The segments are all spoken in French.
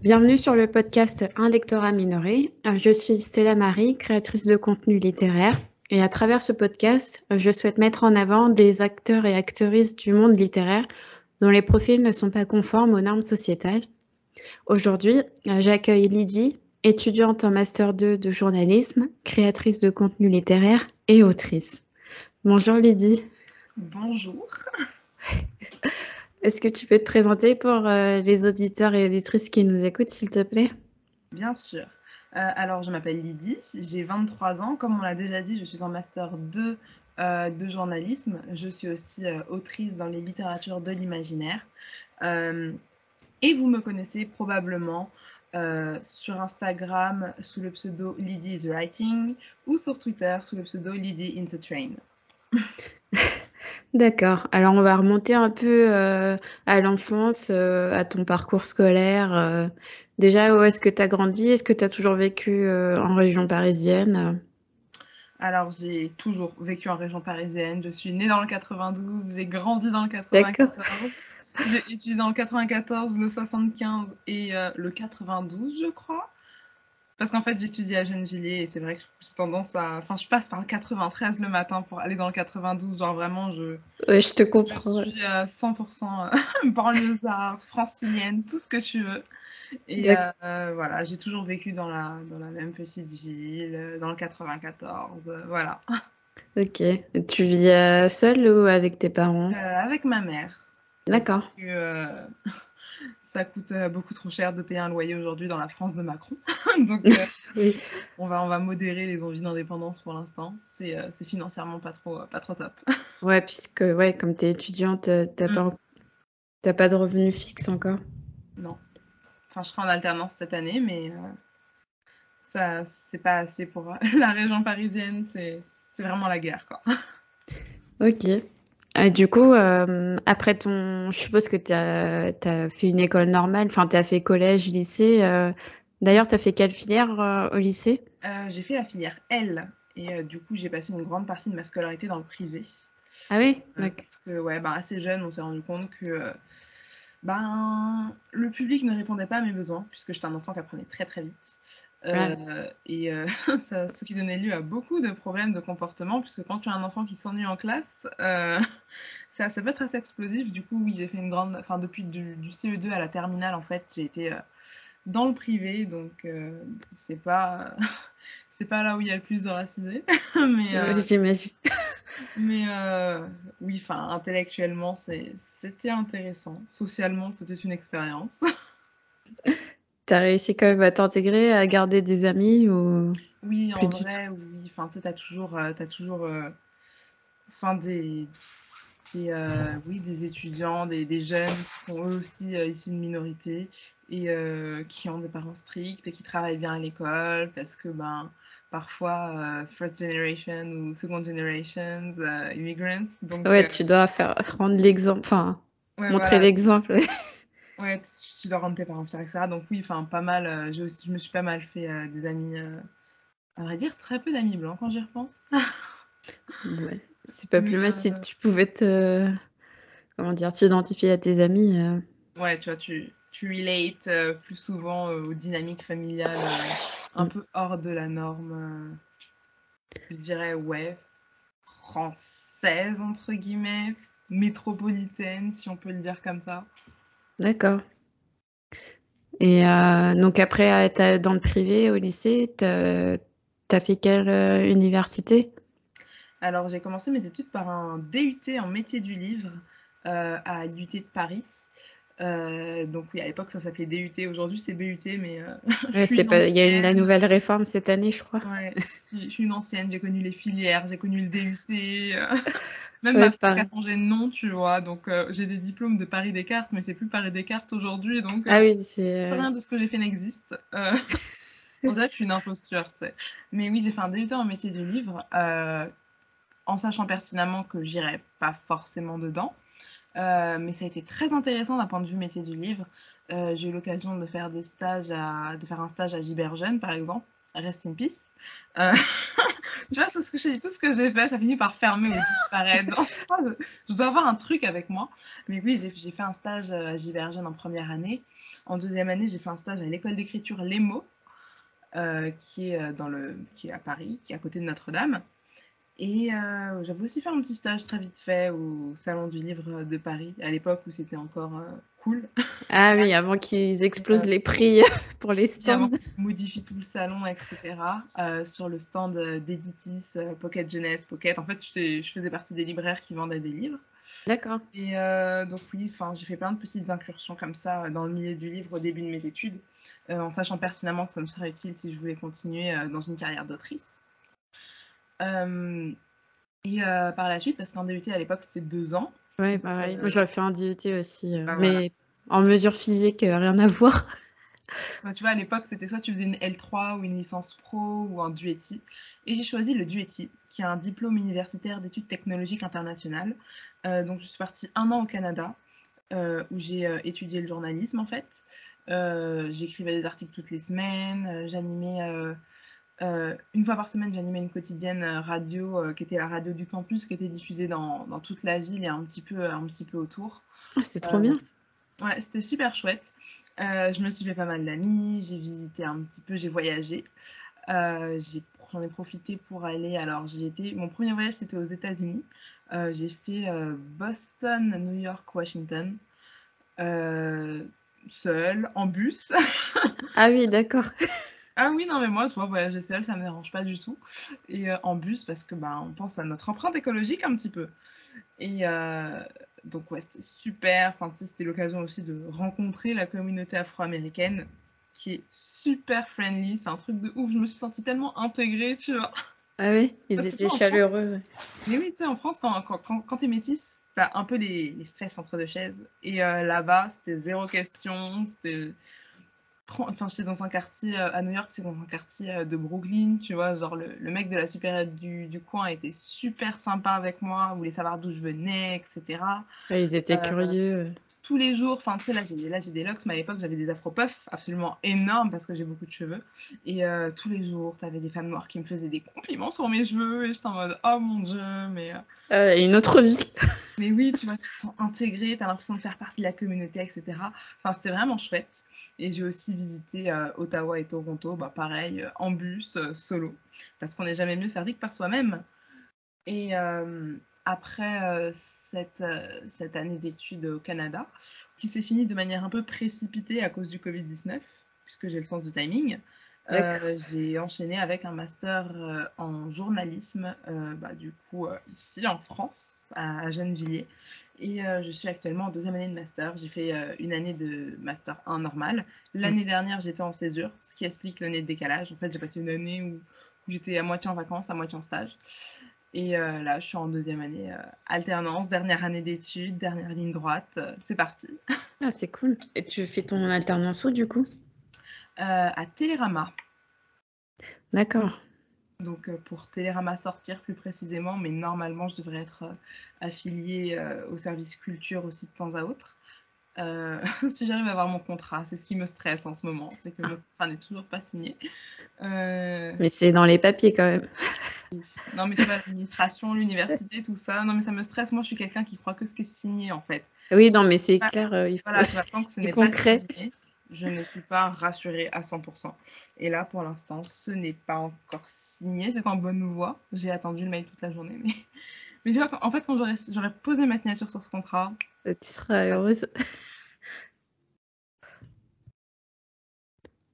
Bienvenue sur le podcast Un lectorat minoré. Je suis Stella Marie, créatrice de contenu littéraire. Et à travers ce podcast, je souhaite mettre en avant des acteurs et actrices du monde littéraire dont les profils ne sont pas conformes aux normes sociétales. Aujourd'hui, j'accueille Lydie, étudiante en Master 2 de journalisme, créatrice de contenu littéraire et autrice. Bonjour Lydie. Bonjour. Est-ce que tu peux te présenter pour euh, les auditeurs et auditrices qui nous écoutent, s'il te plaît? Bien sûr. Euh, alors, je m'appelle Lydie, j'ai 23 ans. Comme on l'a déjà dit, je suis en master 2 euh, de journalisme. Je suis aussi autrice dans les littératures de l'imaginaire. et vous me connaissez probablement sur Instagram sous le pseudo Lydie is Writing ou sur Twitter sous le pseudo Lydie in the Train. D'accord. Alors, on va remonter un peu euh, à l'enfance, euh, à ton parcours scolaire. Euh. déjà, où est-ce que tu as grandi? Est-ce que tu as toujours vécu en région parisienne? Alors, j'ai toujours vécu en région parisienne. Je suis née dans le 92, j'ai grandi dans le 94. J'ai étudié dans le 94, le 75 et le 92, je crois. Parce qu'en fait, j'étudie à Gennevilliers et c'est vrai que j'ai tendance à. Enfin, je passe par le 93 le matin pour aller dans le 92. Genre vraiment, je. Ouais, je te comprends. Je suis à 100% banlieusarde, francilienne, tout ce que tu veux. Et euh, voilà, j'ai toujours vécu dans la, dans la même petite ville, dans le 94. voilà. Ok. Tu vis euh, seule ou avec tes parents? Euh, Avec ma mère. D'accord ça coûte euh, beaucoup trop cher de payer un loyer aujourd'hui dans la France de Macron. Donc, euh, on, va, on va modérer les envies d'indépendance pour l'instant. C'est euh, financièrement pas trop, pas trop top. ouais, puisque ouais, comme tu es étudiante, tu n'as mm. pas, de revenus fixes encore Non. Enfin, je serai en alternance cette année, mais ça, c'est pas assez pour la région parisienne. C'est vraiment la guerre, quoi. Ok. Et du coup, euh, après ton, je suppose que tu as, fait une école normale, enfin, tu as fait collège, lycée. Euh. D'ailleurs, tu as fait quelle filière euh, au lycée? J'ai fait la filière L. Et du coup, j'ai passé une grande partie de ma scolarité dans le privé. Ah oui? Parce que, ouais, bah, assez jeune, on s'est rendu compte que ben, le public ne répondait pas à mes besoins, puisque j'étais un enfant qui apprenait très très vite. Euh, et euh, ça, ce qui donnait lieu à beaucoup de problèmes de comportement, puisque quand tu as un enfant qui s'ennuie en classe, euh, ça, ça, peut être assez explosif. Du coup, oui, j'ai fait une grande. Enfin, depuis du, CE2 à la terminale, en fait, j'ai été dans le privé, donc c'est pas. c'est pas là où il y a le plus de racisé. mais j'imagine. mais oui, enfin, intellectuellement, c'était intéressant. Socialement, c'était une expérience. Tu as réussi quand même à t'intégrer, à garder des amis ou Oui, en vrai, oui. Enfin, tu as toujours, euh, toujours euh, enfin, des, euh, oui, des étudiants, des, des jeunes qui sont eux aussi issus de minorités et qui ont des parents stricts et qui travaillent bien à l'école parce que, ben, parfois, first generation ou second generation immigrants. Donc, ouais, tu dois faire, rendre l'exemple, enfin, montrer l'exemple. Ouais, tu dois rendre tes parents fiers, etc. Donc oui, enfin pas mal. Euh, j'ai aussi, je me suis pas mal fait euh, des amis. Euh, à vrai dire, très peu d'amis blancs quand j'y repense. ouais, c'est pas plus mal si tu pouvais te, comment dire, t'identifier à tes amis. Ouais, tu vois, tu, tu relates plus souvent aux dynamiques familiales un mm. peu hors de la norme. je dirais ouais, française entre guillemets, métropolitaine si on peut le dire comme ça. D'accord. Et euh, donc après être dans le privé au lycée, tu as, fait quelle euh, université? Alors j'ai commencé mes études par un DUT en métier du livre euh, à l'UT de Paris. Donc oui, à l'époque ça s'appelait DUT, aujourd'hui c'est BUT, mais il y a eu la nouvelle réforme cette année, je crois. Ouais, je suis une ancienne, j'ai connu les filières, j'ai connu le DUT. Même ma fille a changé de nom, tu vois. Donc, euh, j'ai des diplômes de Paris Descartes, mais c'est plus Paris Descartes aujourd'hui. Donc, ah oui. Euh, rien de ce que j'ai fait n'existe. Euh, on dirait que je suis une imposture. Mais oui, j'ai fait un DUT en métier du livre, en sachant pertinemment que j'irais pas forcément dedans. Mais ça a été très intéressant d'un point de vue métier du livre. j'ai eu l'occasion de faire des stages à, de faire un stage à Giberjeune, par exemple. Rest in peace. tu vois, c'est ce que j'ai dit, tout ce que j'ai fait, ça finit par fermer ou disparaître. je dois avoir un truc avec moi. Mais oui, j'ai fait un stage à Givergène en première année. En deuxième année, j'ai fait un stage à l'école d'écriture Les Mots, euh, qui, est dans le, qui est à Paris, qui est à côté de Notre-Dame. Et euh, j'avais aussi fait un petit stage très vite fait au Salon du Livre de Paris, à l'époque où c'était encore euh, cool. Ah oui, avant qu'ils explosent les prix pour les stands. Avant modifient tout le salon, etc. Euh, sur le stand d'Editis, Pocket Jeunesse, Pocket. En fait, je faisais partie des libraires qui vendaient des livres. D'accord. Et donc oui, j'ai fait plein de petites incursions comme ça dans le milieu du livre au début de mes études, en sachant pertinemment que ça me serait utile si je voulais continuer dans une carrière d'autrice. Euh, et euh, par la suite, parce qu'en DUT à l'époque c'était deux ans. Oui, pareil. Moi j'aurais fait un DUT aussi, euh, bah, mais en mesure physique, rien à voir. Bah, tu vois, à l'époque, c'était soit tu faisais une L3 ou une licence pro ou un DUETI. Et j'ai choisi le DUETI, qui est un diplôme universitaire d'études technologiques internationales. donc, je suis partie un an au Canada, où j'ai étudié le journalisme, en fait. J'écrivais des articles toutes les semaines, j'animais euh, une fois par semaine, j'animais une quotidienne euh, radio euh, qui était la radio du campus, qui était diffusée dans, dans, toute la ville et un petit peu, un petit peu autour. Ah, c'est trop bien. Ouais, c'était super chouette. je me suis fait pas mal d'amis, j'ai visité un petit peu, j'ai voyagé. J'en ai, profité pour aller. Alors, j'ai été. Mon premier voyage, c'était aux États-Unis. j'ai fait Boston, New York, Washington. seul, en bus. ah oui, d'accord. Ah oui, non, mais moi, tu vois, voyager seul, ça me dérange pas du tout. Et euh, en bus, parce que bah, on pense à notre empreinte écologique un petit peu. Et euh, donc, ouais, c'était super. Enfin, c'était l'occasion aussi de rencontrer la communauté afro-américaine qui est super friendly. C'est un truc de ouf. Je me suis sentie tellement intégrée, tu vois. Ah oui, ils étaient chaleureux. Mais oui, tu sais, en France, quand, quand, quand, quand t'es métisse, t'as un peu les, les, fesses entre deux chaises. Et euh, là-bas, c'était zéro question. C'était enfin j'étais dans un quartier euh, à New York, c'est dans un quartier euh, de Brooklyn, tu vois, genre le, le mec de la supérette du, du, coin était super sympa avec moi, voulait savoir d'où je venais, etc. ils étaient euh, curieux. Tous les jours, enfin tu sais là j'ai là j'ai des locks, mais à l'époque j'avais des afro puffs absolument énormes parce que j'ai beaucoup de cheveux et tous les jours tu avais des femmes noires qui me faisaient des compliments sur mes cheveux et j'étais en mode oh mon dieu mais une autre vie. mais oui tu vois tu te sens intégré, tu as l'impression de faire partie de la communauté etc. Enfin c'était vraiment chouette. Et j'ai aussi visité euh, Ottawa et Toronto, bah, pareil, euh, en bus, euh, solo, parce qu'on n'est jamais mieux servi que par soi-même. Et après cette, cette, année d'études au Canada, qui s'est finie de manière un peu précipitée à cause du Covid-19, puisque j'ai le sens du timing, j'ai enchaîné avec un master en journalisme, bah, du coup, ici en France, à, à Gennevilliers. Et euh, je suis actuellement en deuxième année de master. J'ai fait euh, une année de master 1 normal. L'année mm. dernière, j'étais en césure, ce qui explique l'année de décalage. En fait, j'ai passé une année où, j'étais à moitié en vacances, à moitié en stage. Et euh, là, je suis en deuxième année alternance, dernière année d'études, dernière ligne droite. c'est parti. Ah, c'est cool. Et tu fais ton alternance où du coup? À Télérama. D'accord donc euh, pour Télérama Sortir plus précisément, mais normalement je devrais être euh, affiliée euh, au service culture aussi de temps à autre. si j'arrive à avoir mon contrat, c'est ce qui me stresse en ce moment, c'est que le contrat n'est toujours pas signé. Mais c'est dans les papiers quand même. non mais c'est l'administration, l'université, tout ça. Non mais ça me stresse. Moi je suis quelqu'un qui croit que ce qui est signé en fait. Oui, non mais c'est clair, il faut. Voilà, que ce n'est concret. Pas signé je ne suis pas rassurée à 100%. Et là, pour l'instant, ce n'est pas encore signé. C'est en bonne voie. J'ai attendu le mail toute la journée. Mais, mais tu vois, en fait, quand j'aurais posé ma signature sur ce contrat... Euh, tu seras heureuse.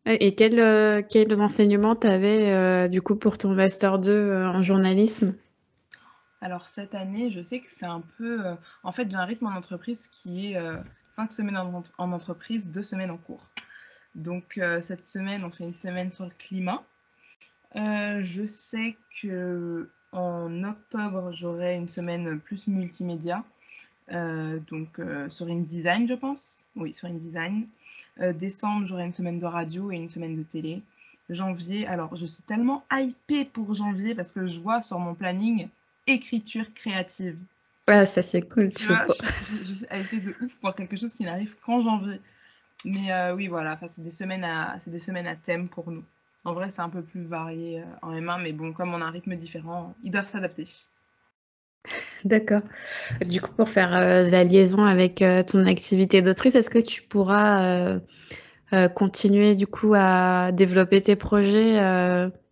Et quels, euh, quels enseignements tu avais euh, du coup pour ton Master 2 en journalisme? Alors cette année, je sais que c'est un peu... en fait, j'ai un rythme en entreprise qui est cinq semaines en, entreprise, deux semaines en cours. Donc euh, cette semaine, on fait une semaine sur le climat. Euh, je sais que en octobre, j'aurai une semaine plus multimédia, euh, donc sur InDesign, je pense. Oui, sur InDesign. décembre, j'aurai une semaine de radio et une semaine de télé. Janvier, alors je suis tellement hypée pour janvier parce que je vois sur mon planning écriture créative. Ouais, ça c'est cool. Tu vois, je, suis de ouf pour quelque chose qui n'arrive qu'en janvier. Mais euh, oui, voilà, c'est des semaines à, des semaines à thème pour nous. En vrai, c'est un peu plus varié en M1, mais bon, comme on a un rythme différent, ils doivent s'adapter. D'accord. Du coup, pour faire la liaison avec ton activité d'autrice, est-ce que tu pourras continuer du coup à développer tes projets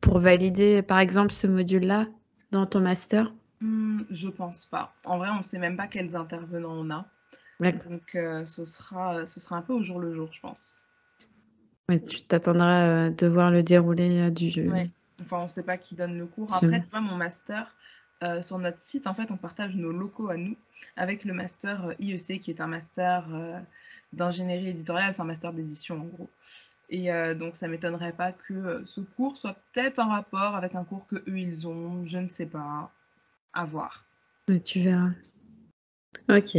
pour valider, par exemple, ce module-là dans ton master? Mmh, Je pense pas. En vrai, on ne sait même pas quels intervenants on a. Donc, euh, ce, sera, ce sera un peu au jour le jour, je pense. tu t'attendras euh, de voir le déroulé euh, du jeu. Ouais. Enfin, on ne sait pas qui donne le cours. Après, tu vois, mon master, sur notre site, en fait, on partage nos locaux à nous avec le master IEC, qui est un master d'ingénierie éditoriale, c'est un master d'édition, en gros. Et donc, ça m'étonnerait pas que ce cours soit peut-être en rapport avec un cours que eux ils ont, je ne sais pas, à voir. tu verras. Ok.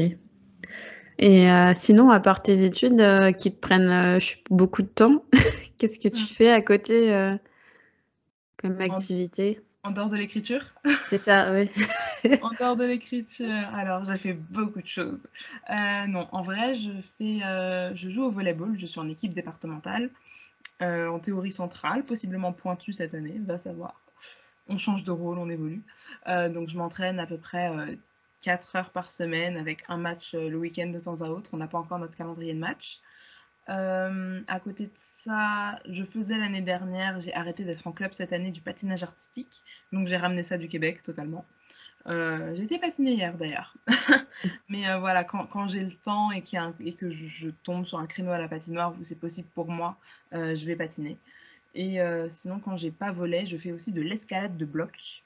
Et euh, sinon, à part tes études euh, qui te prennent euh, beaucoup de temps, qu'est-ce que tu fais à côté comme activité? En dehors de l'écriture? C'est ça, oui. en dehors de l'écriture, alors j'ai fait beaucoup de choses. non, en vrai, je, fais, je joue au volleyball, je suis en équipe départementale, en théorie centrale, possiblement pointue cette année, va savoir. On change de rôle, on évolue. donc je m'entraîne à peu près 4 heures par semaine avec un match euh, le week-end de temps à autre. On n'a pas encore notre calendrier de match. Euh, à côté de ça, je faisais l'année dernière, j'ai arrêté d'être en club cette année du patinage artistique. Donc j'ai ramené ça du Québec totalement. Euh, j'ai été patiner hier d'ailleurs. Mais voilà, quand, j'ai le temps et, et que je, tombe sur un créneau à la patinoire où c'est possible pour moi, je vais patiner. Et sinon, quand j'ai pas volé, je fais aussi de l'escalade de bloc.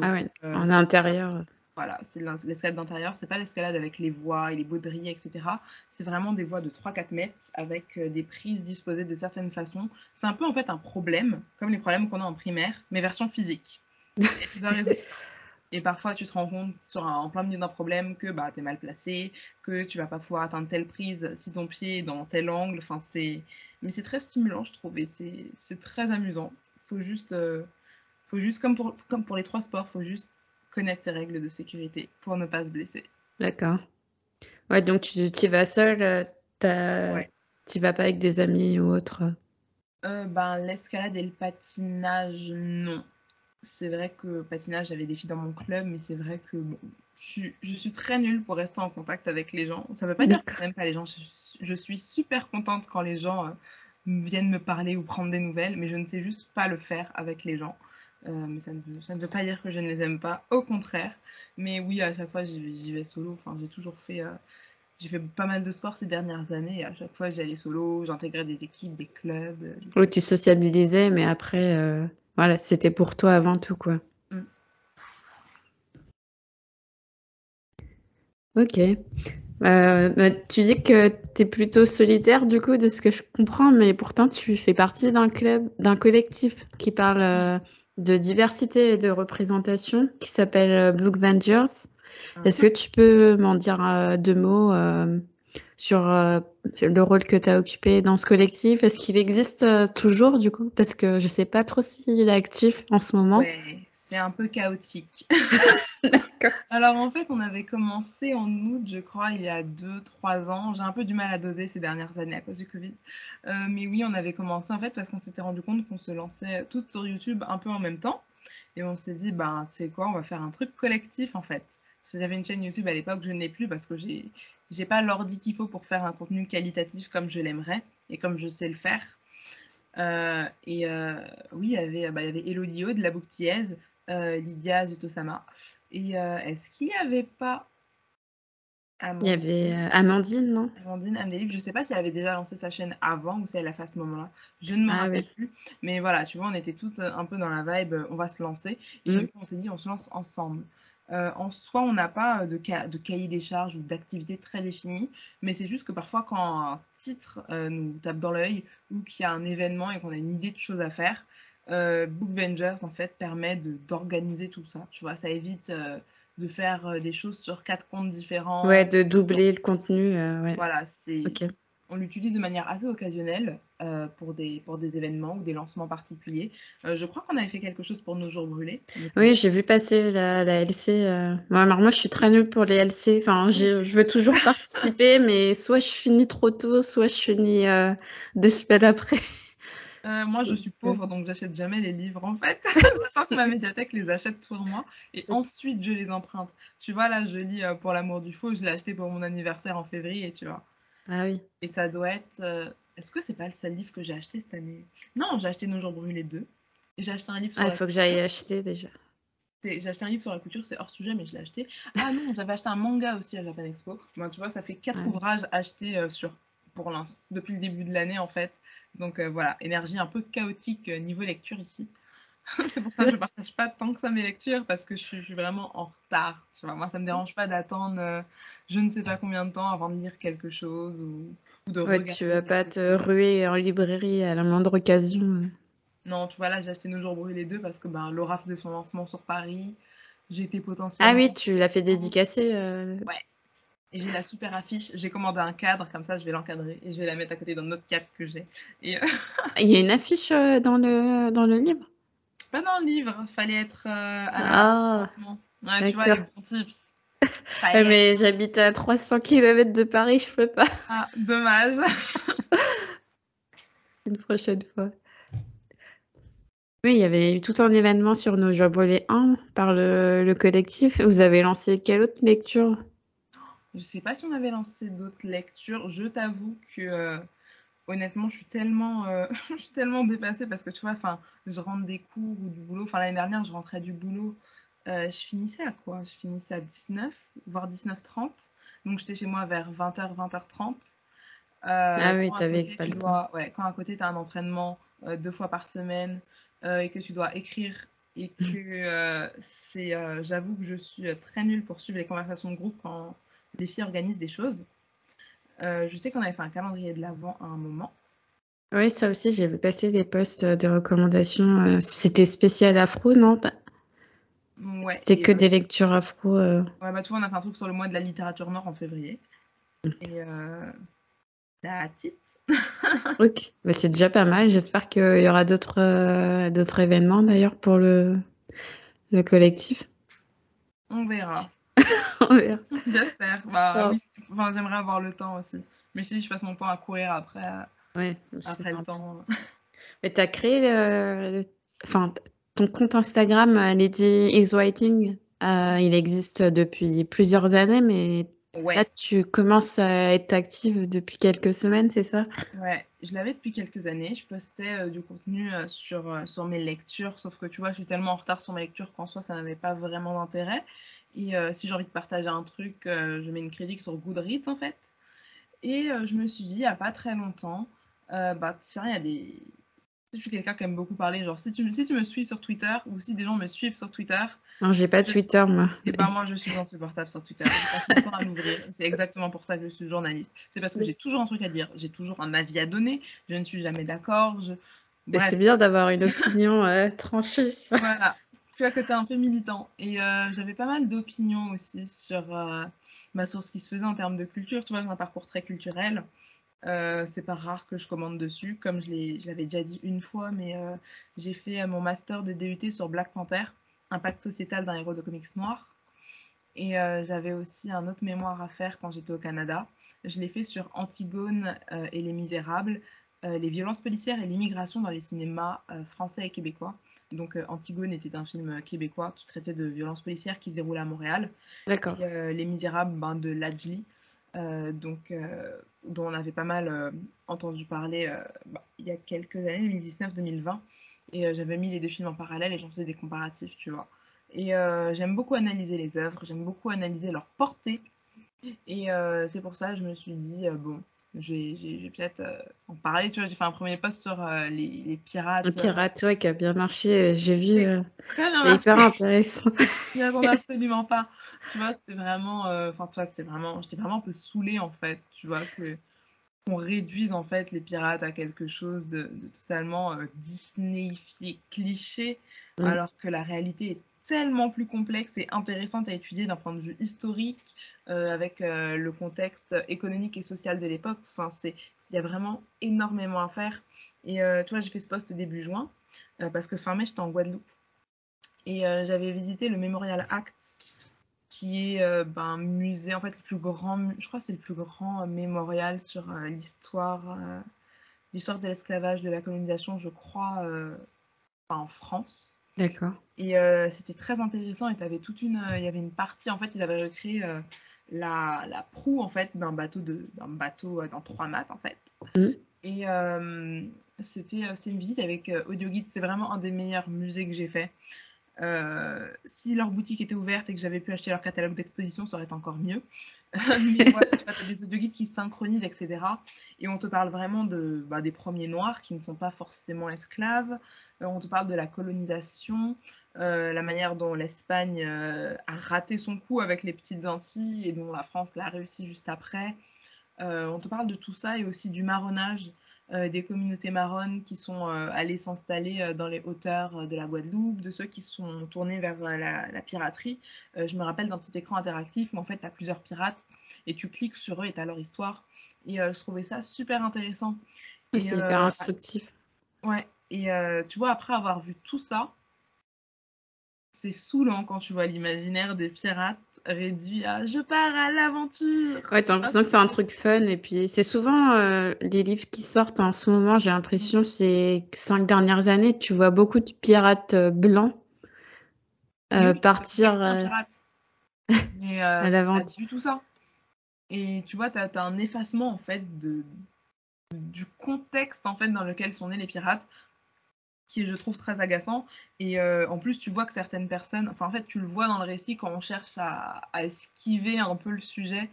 ah ouais, en intérieur. Voilà, c'est l'escalade d'intérieur, c'est pas l'escalade avec les voies et les baudriers, etc. C'est vraiment des voies de 3-4 mètres avec euh, des prises disposées de certaines façons. C'est un peu en fait un problème, comme les problèmes qu'on a en primaire, mais version physique. Et, parfois, tu te rends compte sur en plein milieu d'un problème que bah, tu es mal placé, que tu vas pas pouvoir atteindre telle prise si ton pied est dans tel angle. Enfin, Mais c'est très stimulant, je trouve, et c'est très amusant. Faut juste, euh, faut juste comme, pour, comme pour les trois sports, faut juste connaître ses règles de sécurité pour ne pas se blesser. D'accord. Ouais, donc tu, tu vas seul, euh, ouais. tu vas pas avec des amis ou autre? Euh, ben, L'escalade et le patinage, non. C'est vrai que patinage, j'avais des filles dans mon club, mais c'est vrai que je, je, suis très nulle pour rester en contact avec les gens. Ça veut pas dire que j'aime pas les gens. Je, suis super contente quand les gens euh, viennent me parler ou prendre des nouvelles, mais je ne sais juste pas le faire avec les gens. Euh, mais ça ne, veut, ça ne, veut, pas dire que je ne les aime pas, au contraire. Mais oui, à chaque fois, j'y vais solo. Enfin, j'ai toujours fait. Euh, j'ai fait pas mal de sport ces dernières années. Et à chaque fois, j'allais solo, j'intégrais des équipes, des clubs. Euh, oui, tu sociabilisais, mais après, voilà, c'était pour toi avant tout, quoi. Mm. Ok. Bah, tu dis que tu es plutôt solitaire, du coup, de ce que je comprends, mais pourtant, tu fais partie d'un club, d'un collectif qui parle de diversité et de représentation qui s'appelle euh, Blue Vengers. Ah. Est-ce que tu peux m'en dire euh, deux mots euh, sur le rôle que tu as occupé dans ce collectif? Est-ce qu'il existe toujours du coup? Parce que je ne sais pas trop s'il est actif en ce moment c'est un peu chaotique. Alors en fait, on avait commencé en août, je crois, il y a 2-3 ans. J'ai un peu du mal à doser ces dernières années à cause du Covid. Euh, mais oui, on avait commencé en fait parce qu'on s'était rendu compte qu'on se lançait toutes sur YouTube un peu en même temps. Et on s'est dit, ben, tu sais quoi, on va faire un truc collectif en fait. J'avais une chaîne YouTube à l'époque, je ne l'ai plus parce que j'ai j'ai pas l'ordi qu'il faut pour faire un contenu qualitatif comme je l'aimerais et comme je sais le faire. Euh, et euh, oui, il y avait, bah, il y avait Elodie de la Bouctiaise, euh, Lydia Zutosama. Et euh, est-ce qu'il n'y avait pas Il y avait Amandine, non? Amandine Amdélif, je ne sais pas si elle avait déjà lancé sa chaîne avant ou si elle l'a fait à ce moment-là. Je ne me ah rappelle plus. Mais voilà, tu vois, on était toutes un peu dans la vibe, on va se lancer. Et mmh. on s'est dit, on se lance ensemble. En soi, on n'a pas de, de, cahier des charges ou d'activité très définie, mais c'est juste que parfois, quand un titre nous tape dans l'œil ou qu'il y a un événement et qu'on a une idée de choses à faire, euh, Book Vengers en fait permet d'organiser tout ça. Tu vois, ça évite euh, de faire euh, des choses sur quatre comptes différents. Ouais, de doubler le contenu. Voilà, c'est. On l'utilise de manière assez occasionnelle pour, des, pour des événements ou des lancements particuliers. je crois qu'on avait fait quelque chose pour nos jours brûlés. Oui, j'ai vu passer la, la LC. alors moi, je suis très nulle pour les LC. Enfin, je veux toujours participer, mais soit je finis trop tôt, soit je finis des semaines après. Euh, moi, je suis pauvre, donc j'achète jamais les livres en fait. J'attends que ma médiathèque les achète pour moi et ensuite je les emprunte. Tu vois, là, je lis euh, Pour l'amour du faux, je l'ai acheté pour mon anniversaire en février, tu vois. Ah oui. Et ça doit être. euh, Est-ce que c'est pas le seul livre que j'ai acheté cette année? Non, j'ai acheté Nos jours brûlés 2. Et j'ai acheté un livre sur Ah, il faut que j'aille acheter déjà. J'ai acheté un livre sur la couture, c'est hors sujet, mais je l'ai acheté. Ah non, j'avais acheté un manga aussi à Japan Expo. Bon, tu vois, ça fait quatre Ouais. ouvrages achetés euh, sur, pour l'instant, depuis le début de l'année en fait. Donc euh, voilà, énergie un peu chaotique niveau lecture ici. c'est pour ça que je partage pas tant que ça mes lectures parce que je suis, je suis vraiment en retard. Tu vois, moi, ça me dérange pas d'attendre euh, je ne sais pas combien de temps avant de lire quelque chose ou, ou de Ouais, regarder tu vas pas te ruer en librairie à la moindre occasion. Non, tu vois, là, j'ai acheté Nos jours brûlés 2 parce que ben, Laura faisait son lancement sur Paris. J'étais Ah potentiellement. oui, tu l'as fait dédicacer. euh, Et j'ai la super affiche. J'ai commandé un cadre, comme ça je vais l'encadrer et je vais la mettre à côté d'un autre cadre que j'ai. Et euh, Il y a une affiche euh, dans le, dans le livre? Pas dans le livre, fallait être euh, à la Ah. Ouais, tu vois, les d'accord. bons tips. Mais j'habite à 300 km de Paris, je peux pas. Ah, dommage. Une prochaine fois. Oui, il y avait eu tout un événement sur nos Joie brûlés 1 par le, le collectif. Vous avez lancé quelle autre lecture? Je sais pas si on avait lancé d'autres lectures. Je t'avoue que euh, honnêtement, je suis tellement, euh, je suis tellement dépassée parce que tu vois, enfin, je rentre des cours ou du boulot. Enfin, l'année dernière, je rentrais du boulot. euh, je finissais à quoi? Je finissais à 19, voire 19h30. Donc, j'étais chez moi vers 20h, 20h30. Ah Euh, oui, t'avais pas le temps. ouais, quand à côté, tu as un entraînement euh, deux fois par semaine euh, et que tu dois écrire et que euh, c'est, euh, j'avoue que je suis euh, très nulle pour suivre les conversations de groupe quand les filles organisent des choses. Euh, je sais qu'on avait fait un calendrier de l'Avent à un moment. Oui, ça aussi, j'ai vu passer des posts de recommandations. euh, C'était spécial afro, non? Ouais, C'était que euh, des lectures afro. ouais, bah, vois, on a fait un truc sur le mois de la littérature nord en février. Et that's it. Ok, Bah, c'est déjà pas mal. J'espère qu'il y aura d'autres d'autres événements d'ailleurs pour le, le collectif. On verra. J'espère. Bah, oui, enfin, j'aimerais avoir le temps aussi. Mais si je passe mon temps à courir après, Ouais, après le temps. Mais t'as créé le, le- enfin, ton compte Instagram, euh, Lady is Writing. euh, il existe depuis plusieurs années, mais Ouais. là, tu commences à être active depuis quelques semaines, c'est ça? Ouais, je l'avais depuis quelques années. Je postais euh, du contenu euh, sur, sur mes lectures, sauf que tu vois, je suis tellement en retard sur mes lectures qu'en soi, ça n'avait pas vraiment d'intérêt. Et euh, si j'ai envie de partager un truc, euh, je mets une critique sur Goodreads en fait. Et euh, je me suis dit, il n'y a pas très longtemps, bah tiens, il y a des. Si je suis quelqu'un qui aime beaucoup parler, genre si tu, si tu me suis sur Twitter ou si des gens me suivent sur Twitter, Non, j'ai pas Twitter, moi. et ben moi je suis insupportable sur Twitter. Je passe mon temps à l'ouvrir. C'est exactement pour ça que je suis journaliste. C'est parce que j'ai toujours un truc à dire, j'ai toujours un avis à donner, je ne suis jamais d'accord. Je... C'est bien d'avoir une opinion tranchée. voilà. Tu tu es un peu militant. Et euh, j'avais pas mal d'opinions aussi sur euh, ma source qui se faisait en termes de culture. Tu vois, j'ai un parcours très culturel. Euh, c'est pas rare que je commande dessus, comme je l'avais déjà dit une fois, mais euh, j'ai fait mon master de DUT sur Black Panther, impact sociétal d'un héros de comics noir. Et j'avais aussi un autre mémoire à faire quand j'étais au Canada. Je l'ai fait sur Antigone et Les Misérables, les violences policières et l'immigration dans les cinémas français et québécois. Donc euh, Antigone était un film euh, québécois qui traitait de violences policières qui se déroulait à Montréal. D'accord. Et, euh, Les Misérables ben, de Lajli, euh, donc, dont on avait pas mal entendu parler bah, il y a quelques années, 2019-2020. Et j'avais mis les deux films en parallèle et j'en faisais des comparatifs, tu vois. Et euh, j'aime beaucoup analyser les œuvres, j'aime beaucoup analyser leur portée. Et euh, c'est pour ça que je me suis dit, euh, bon, vais peut-être euh, en parler. Tu vois, j'ai fait un premier post sur euh, les, les pirates. Le pirate, ouais, qui a bien marché. J'ai vu. Euh, c'est hyper intéressant. Je attendais absolument pas. Tu vois, c'était vraiment, euh, enfin, tu vois, c'était vraiment, j'étais vraiment un peu saoulée en fait. Tu vois que qu'on réduise en fait les pirates à quelque chose de, de totalement euh, Disneyfié, cliché, Mm. alors que la réalité est tellement plus complexe et intéressante à étudier d'un point de vue historique, euh, avec euh, le contexte économique et social de l'époque. Enfin, il y a vraiment énormément à faire. Et euh, tu vois, j'ai fait ce post début juin, euh, parce que fin mai, j'étais en Guadeloupe. Et j'avais visité le Memorial Act, qui est euh, ben, un musée, en fait, le plus grand, je crois c'est le plus grand mémorial sur l'histoire l'histoire de l'esclavage, de la colonisation, je crois, en France. D'accord. Et c'était très intéressant. Et avais toute une, il y avait une partie, en fait, ils avaient recréé la, la, proue en fait d'un bateau de d'un bateau dans trois mâts en fait. Mmh. Et c'était c'est une visite avec audio guide. C'est vraiment un des meilleurs musées que j'ai fait. Euh, si leur boutique était ouverte et que j'avais pu acheter leur catalogue d'exposition, ça aurait été encore mieux. Mais voilà, tu as des audio guides qui se synchronisent, etc. Et on te parle vraiment de, bah, des premiers noirs qui ne sont pas forcément esclaves. Euh, on te parle de la colonisation, euh, la manière dont l'Espagne a raté son coup avec les petites Antilles et dont la France l'a réussi juste après. on te parle de tout ça et aussi du marronnage. Euh, des communautés marronnes qui sont euh, allées s'installer euh, dans les hauteurs de la Guadeloupe, de ceux qui sont tournés vers la, piraterie. je me rappelle d'un petit écran interactif où en fait tu as plusieurs pirates et tu cliques sur eux et tu as leur histoire. Et je trouvais ça super intéressant. c'est hyper instructif. Ouais, et tu vois, après avoir vu tout ça, c'est saoulant quand tu vois l'imaginaire des pirates réduit à je pars à l'aventure. Ouais, t'as l'impression que c'est un truc fun. Et puis, c'est souvent euh, les livres qui sortent en ce moment, j'ai l'impression, ces cinq dernières années, tu vois beaucoup de pirates euh, blancs euh, partir à l'aventure. du tout ça. Et tu vois, tu as, un effacement en fait de, du contexte en fait dans lequel sont nés les pirates qui est, je trouve, très agaçant. Et euh, en plus, tu vois que certaines personnes, enfin, en fait, tu le vois dans le récit quand on cherche à, esquiver un peu le sujet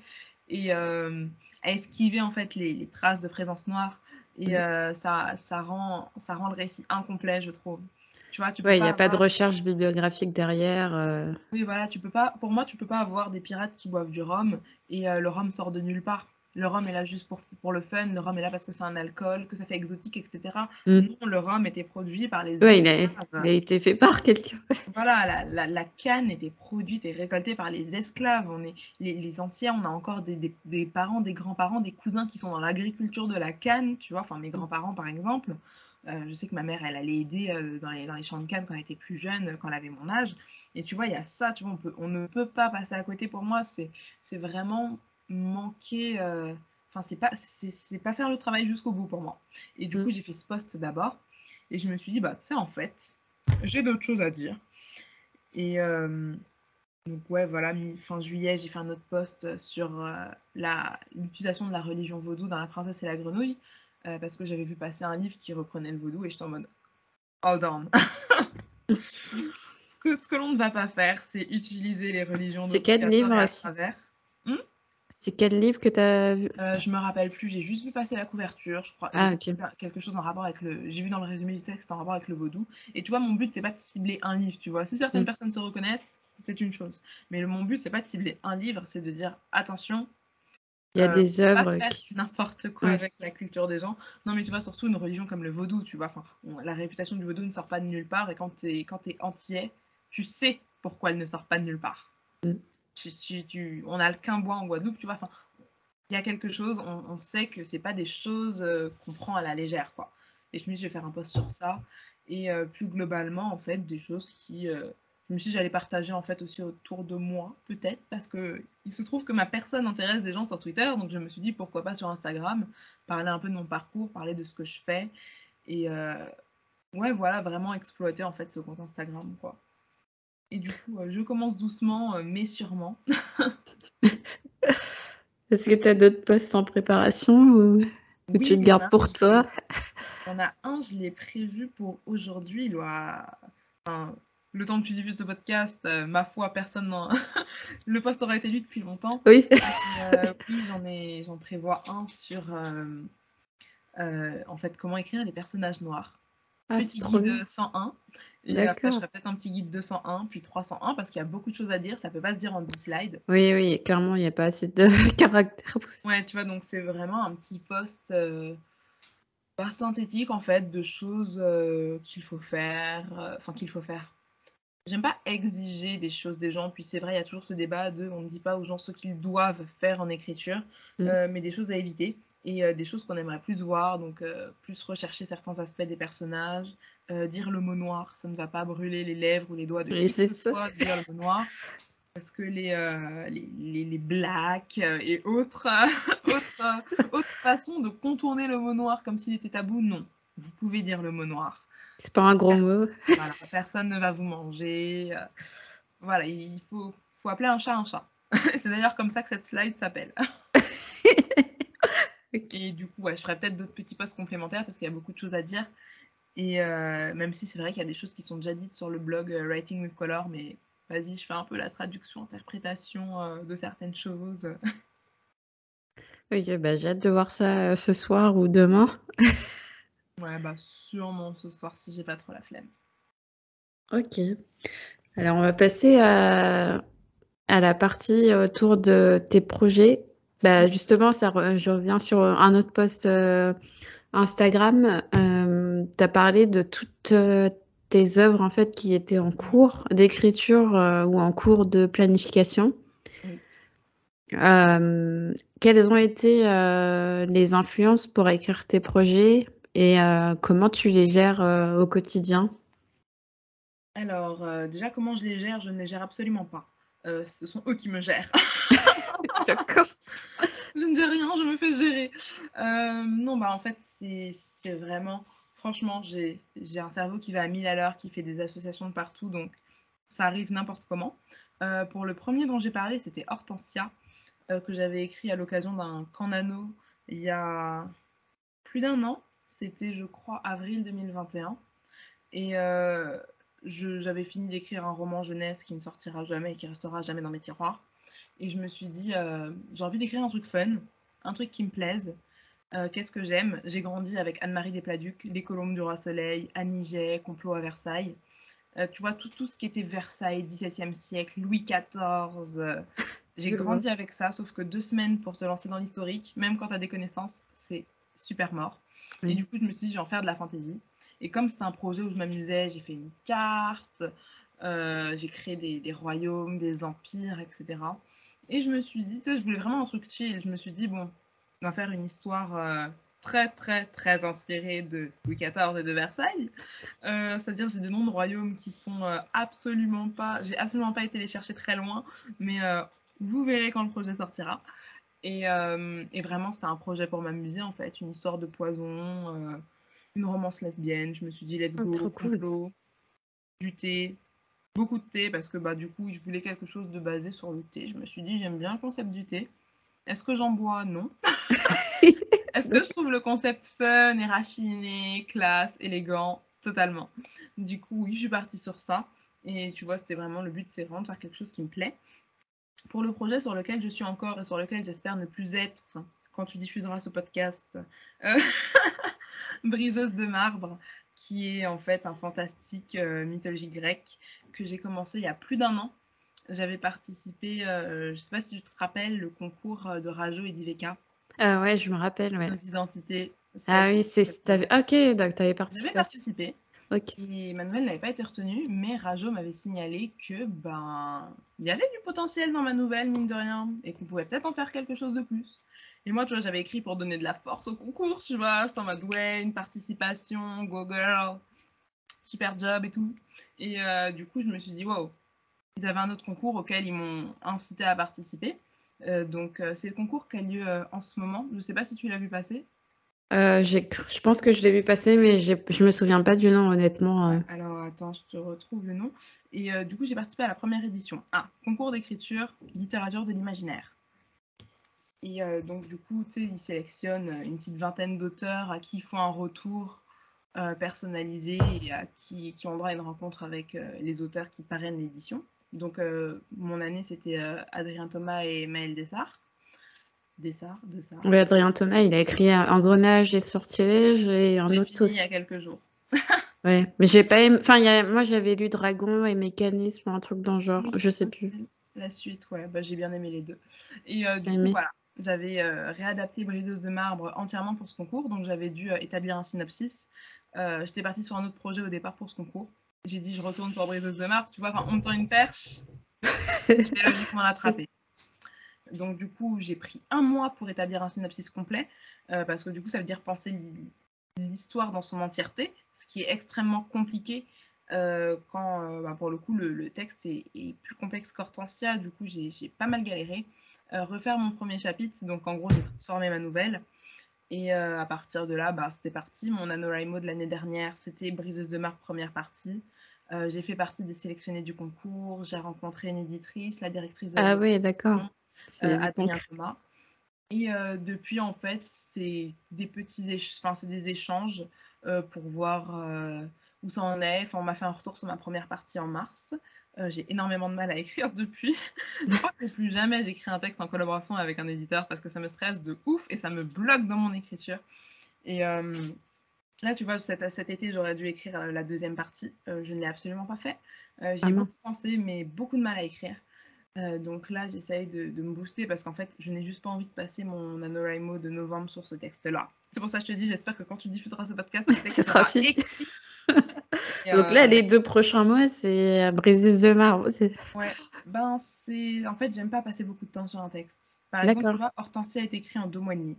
et euh, à esquiver, en fait, les, traces de présence noire. Et euh, ça, ça, rend, ça rend le récit incomplet, je trouve. Tu vois, tu il n'y a pas de recherche bibliographique derrière. Oui, voilà, tu peux pas, pour moi, tu peux pas avoir des pirates qui boivent du rhum et le rhum sort de nulle part le rhum est là juste pour, pour le fun, le rhum est là parce que c'est un alcool, que ça fait exotique, etc. Mm. Non, le rhum était produit par les Oui, il a, été fait par quelqu'un. voilà, la, la, canne était produite et récoltée par les esclaves. On est, les, les on a encore des, des, des parents, des grands-parents, des cousins qui sont dans l'agriculture de la canne, tu vois, enfin mes grands-parents par exemple. Euh, je sais que ma mère, elle allait aider euh, dans, les, dans, les, champs de canne quand elle était plus jeune, quand elle avait mon âge. Et tu vois, il y a ça, tu vois, on, peut, on ne peut pas passer à côté pour moi. C'est vraiment manquer. Euh, enfin, c'est pas, c'est pas faire le travail jusqu'au bout pour moi. Et du mm. coup, j'ai fait ce poste d'abord. Et je me suis dit, bah, tu sais, en fait, j'ai d'autres choses à dire. Et euh, donc, ouais, voilà, fin juillet, j'ai fait un autre post sur euh, l'utilisation de la religion vaudou dans La princesse et la grenouille. parce que j'avais vu passer un livre qui reprenait le vaudou et j'étais en mode, hold on. ce que, ce que l'on ne va pas faire, c'est utiliser les religions. C'est quel livre à travers. Hmm? C'est quel livre que tu as vu? Euh, Je me rappelle plus, j'ai juste vu passer la couverture, je crois. Ah, ok. Quelque chose en rapport avec le. J'ai vu dans le résumé du texte en rapport avec le vaudou. Et tu vois, mon but, c'est pas de cibler un livre, tu vois. Si certaines mm. personnes se reconnaissent, c'est une chose. Mais mon but, c'est pas de cibler un livre, c'est de dire attention. Il y a euh, des œuvres qui. N'importe quoi avec la culture des gens. Non, mais tu vois, surtout une religion comme le vaudou, tu vois. Enfin, la réputation du vaudou ne sort pas de nulle part. Et quand tu es, es entier, tu sais pourquoi elle ne sort pas de nulle part. Mm on a le quimbois en Guadeloupe, tu vois. Enfin, il y a quelque chose, on, sait que c'est pas des choses euh, qu'on prend à la légère, quoi. Et je me suis dit, je vais faire un post sur ça. Et euh, plus globalement, en fait, des choses qui. Euh, je me suis dit, j'allais partager, en fait, aussi autour de moi, peut-être, parce que il se trouve que ma personne intéresse des gens sur Twitter. Donc, je me suis dit, pourquoi pas sur Instagram, parler un peu de mon parcours, parler de ce que je fais. Et ouais, voilà, vraiment exploiter, en fait, ce compte Instagram, quoi. Et du coup, euh, je commence doucement, euh, mais sûrement. Est-ce que tu as d'autres postes en préparation ou, tu le gardes pour toi Il y en a un, je l'ai prévu pour aujourd'hui. le temps que tu diffuses ce podcast, euh, ma foi, personne n'en... le poste aura été lu depuis longtemps. Oui. oui, j'en, ai... j'en prévois un sur en fait comment écrire les personnages noirs. Ah, Petit guide 101. Et après, je ferai peut-être un petit guide 201, puis 301, parce qu'il y a beaucoup de choses à dire. Ça peut pas se dire en 10 slides. Oui, oui, clairement, il n'y a pas assez de caractères. Ouais, tu vois, donc c'est vraiment un petit post euh, pas synthétique, en fait, de choses euh, qu'il faut faire. Euh, enfin, qu'il faut faire. J'aime pas exiger des choses des gens, puis c'est vrai, il y a toujours ce débat de on ne dit pas aux gens ce qu'ils doivent faire en écriture, mm. mais des choses à éviter et euh, des choses qu'on aimerait plus voir, donc euh, plus rechercher certains aspects des personnages, euh, dire le mot noir, ça ne va pas brûler les lèvres ou les doigts de qui que ce soit, dire le mot noir. Parce que les, les, les, blacks et autres, autres, autres façons de contourner le mot noir comme s'il était tabou, non. Vous pouvez dire le mot noir. C'est pas un gros mot. Voilà, personne ne va vous manger. Voilà, il faut, faut appeler un chat un chat. C'est d'ailleurs comme ça que cette slide s'appelle. Et du coup, ouais, je ferai peut-être d'autres petits posts complémentaires parce qu'il y a beaucoup de choses à dire. Et euh, même si c'est vrai qu'il y a des choses qui sont déjà dites sur le blog euh, Writing with Color, mais vas-y, je fais un peu la traduction, interprétation euh, de certaines choses. Ok, bah, j'ai hâte de voir ça ce soir ou demain. ouais, bah sûrement ce soir si j'ai pas trop la flemme. Ok. Alors on va passer à, à la partie autour de tes projets bah, justement, ça, je reviens sur un autre post euh, Instagram. Euh, tu as parlé de toutes euh, tes œuvres en fait qui étaient en cours d'écriture ou en cours de planification. quelles ont été les influences pour écrire tes projets et comment tu les gères au quotidien? Alors, déjà, comment je les gère? Je ne les gère absolument pas. Ce sont eux qui me gèrent. D'accord. je ne dis rien, je me fais gérer. Euh, non, bah en fait, c'est vraiment. Franchement, j'ai un cerveau qui va à 1000 à l'heure, qui fait des associations de partout, donc ça arrive n'importe comment. Euh, pour le premier dont j'ai parlé, c'était Hortensia, euh, que j'avais écrit à l'occasion d'un camp nano il y a plus d'un an. C'était, je crois, avril 2021. Et j'avais fini d'écrire un roman jeunesse qui ne sortira jamais et qui restera jamais dans mes tiroirs. Et je me suis dit, euh, j'ai envie d'écrire un truc fun, un truc qui me plaise. Euh, qu'est-ce que j'aime? J'ai grandi avec Anne-Marie Despladuc, Les Colombes du Roi Soleil, Annie Complot à Versailles. Euh, tu vois, tout, tout ce qui était Versailles, XVIIe siècle, Louis XIV. J'ai grandi avec ça, sauf que deux semaines pour te lancer dans l'historique, même quand tu as des connaissances, c'est super mort. Et du coup, je me suis dit, je vais en faire de la fantaisie. Et comme c'était un projet où je m'amusais, j'ai fait une carte, j'ai créé des, royaumes, des empires, etc. Et je me suis dit, tu sais, je voulais vraiment un truc chill. Je me suis dit, bon, on va faire une histoire euh, très, très, très inspirée de Louis XIV et de Versailles. Euh, c'est-à-dire, j'ai des noms de royaumes qui sont euh, absolument pas. J'ai absolument pas été les chercher très loin, mais vous verrez quand le projet sortira. Et vraiment, c'était un projet pour m'amuser, en fait. Une histoire de poison, une romance lesbienne. Je me suis dit, let's oh, go, cool. du thé, beaucoup de thé parce que bah, du coup, je voulais quelque chose de basé sur le thé. Je me suis dit, j'aime bien le concept du thé. Est-ce que j'en bois? Non. Est-ce que je trouve le concept fun et raffiné, classe, élégant? Totalement. Du coup, oui, je suis partie sur ça. Et tu vois, c'était vraiment le but, c'est vraiment de faire quelque chose qui me plaît. Pour le projet sur lequel je suis encore et sur lequel j'espère ne plus être quand tu diffuseras ce podcast, euh, Briseuse de marbre, qui est en fait un fantastique euh, mythologie grecque que j'ai commencé il y a plus d'un an. J'avais participé, euh, je ne sais pas si tu te rappelles, le concours euh, de Rajo et d'Iveka. Ah ouais, je me rappelle, ouais. Nos identités. Ah oui, c'est. Ok, donc tu avais participé. J'avais participé. Ok. Et Manuel n'avait pas été retenu, mais Rajo m'avait signalé que ben il y avait du potentiel dans ma nouvelle, mine de rien, et qu'on pouvait peut-être en faire quelque chose de plus. Et moi, tu vois, j'avais écrit pour donner de la force au concours, tu vois. J'étais en mode, ouais, une participation, go girl, super job et tout. Et euh, du coup, je me suis dit, wow, ils avaient un autre concours auquel ils m'ont incité à participer. Euh, donc, euh, c'est le concours qui a lieu en ce moment. Je ne sais pas si tu l'as vu passer. je pense que je l'ai vu passer, mais je ne me souviens pas du nom, honnêtement. Alors, attends, je te retrouve le nom. Et du coup, j'ai participé à la première édition. Ah, concours d'écriture, littérature de l'imaginaire. Et euh, donc, du coup, tu sais, ils sélectionnent une petite vingtaine d'auteurs à qui ils font un retour euh, personnalisé et à qui, qui ont droit à une rencontre avec euh, les auteurs qui parrainent l'édition. Donc, mon année, c'était Adrien Thomas et Maël Dessart. Dessart, Dessart. Oui, Adrien Thomas, il a écrit Engrenage et Sortilège et un autre aussi. il y a quelques jours. ouais, mais j'ai pas aimé... Enfin, y a... moi, j'avais lu Dragon et Mécanisme, un truc dans le genre, je sais plus. La suite, ouais, bah, j'ai bien aimé les deux. Et du coup, voilà, j'avais euh, réadapté Briseuse de marbre entièrement pour ce concours, donc j'avais dû euh, établir un synopsis. Euh, j'étais partie sur un autre projet au départ pour ce concours. J'ai dit, je retourne sur Briseuse de marbre, tu vois, on me tend une perche, je vais logiquement l'attraper. Donc du coup, j'ai pris un mois pour établir un synopsis complet, parce que du coup, ça veut dire penser l'histoire dans son entièreté, ce qui est extrêmement compliqué quand, bah, pour le coup, le, texte est, plus complexe qu'Hortensia, du coup, j'ai pas mal galéré. Refaire mon premier chapitre, donc en gros, j'ai transformé ma nouvelle. Et à partir de là, bah, c'était parti. Mon NaNoWriMo de l'année dernière, c'était Briseuse de Marque, première partie. j'ai fait partie des sélectionnés du concours. J'ai rencontré une éditrice, la directrice de Ah oui, d'accord. Adrien Thomas. Et depuis, en fait, c'est des petits c'est des échanges pour voir où ça en est. Enfin, on m'a fait un retour sur ma première partie en mars. J'ai énormément de mal à écrire depuis. je crois que plus jamais j'écris un texte en collaboration avec un éditeur parce que ça me stresse de ouf et ça me bloque dans mon écriture. Et là, tu vois, cet, cet été, j'aurais dû écrire la deuxième partie. je ne l'ai absolument pas fait. j'ai ah beaucoup pensé, mais beaucoup de mal à écrire. Euh, donc là, j'essaye de, me booster parce qu'en fait, je n'ai juste pas envie de passer mon NaNoWriMo de novembre sur ce texte-là. C'est pour ça que je te dis, j'espère que quand tu diffuseras ce podcast, ce sera fini. Donc là, euh, les deux prochains mois, c'est briser the marbre. Ouais, ben c'est. En fait, j'aime pas passer beaucoup de temps sur un texte. Par exemple, Hortensia est écrit en deux mois et demi.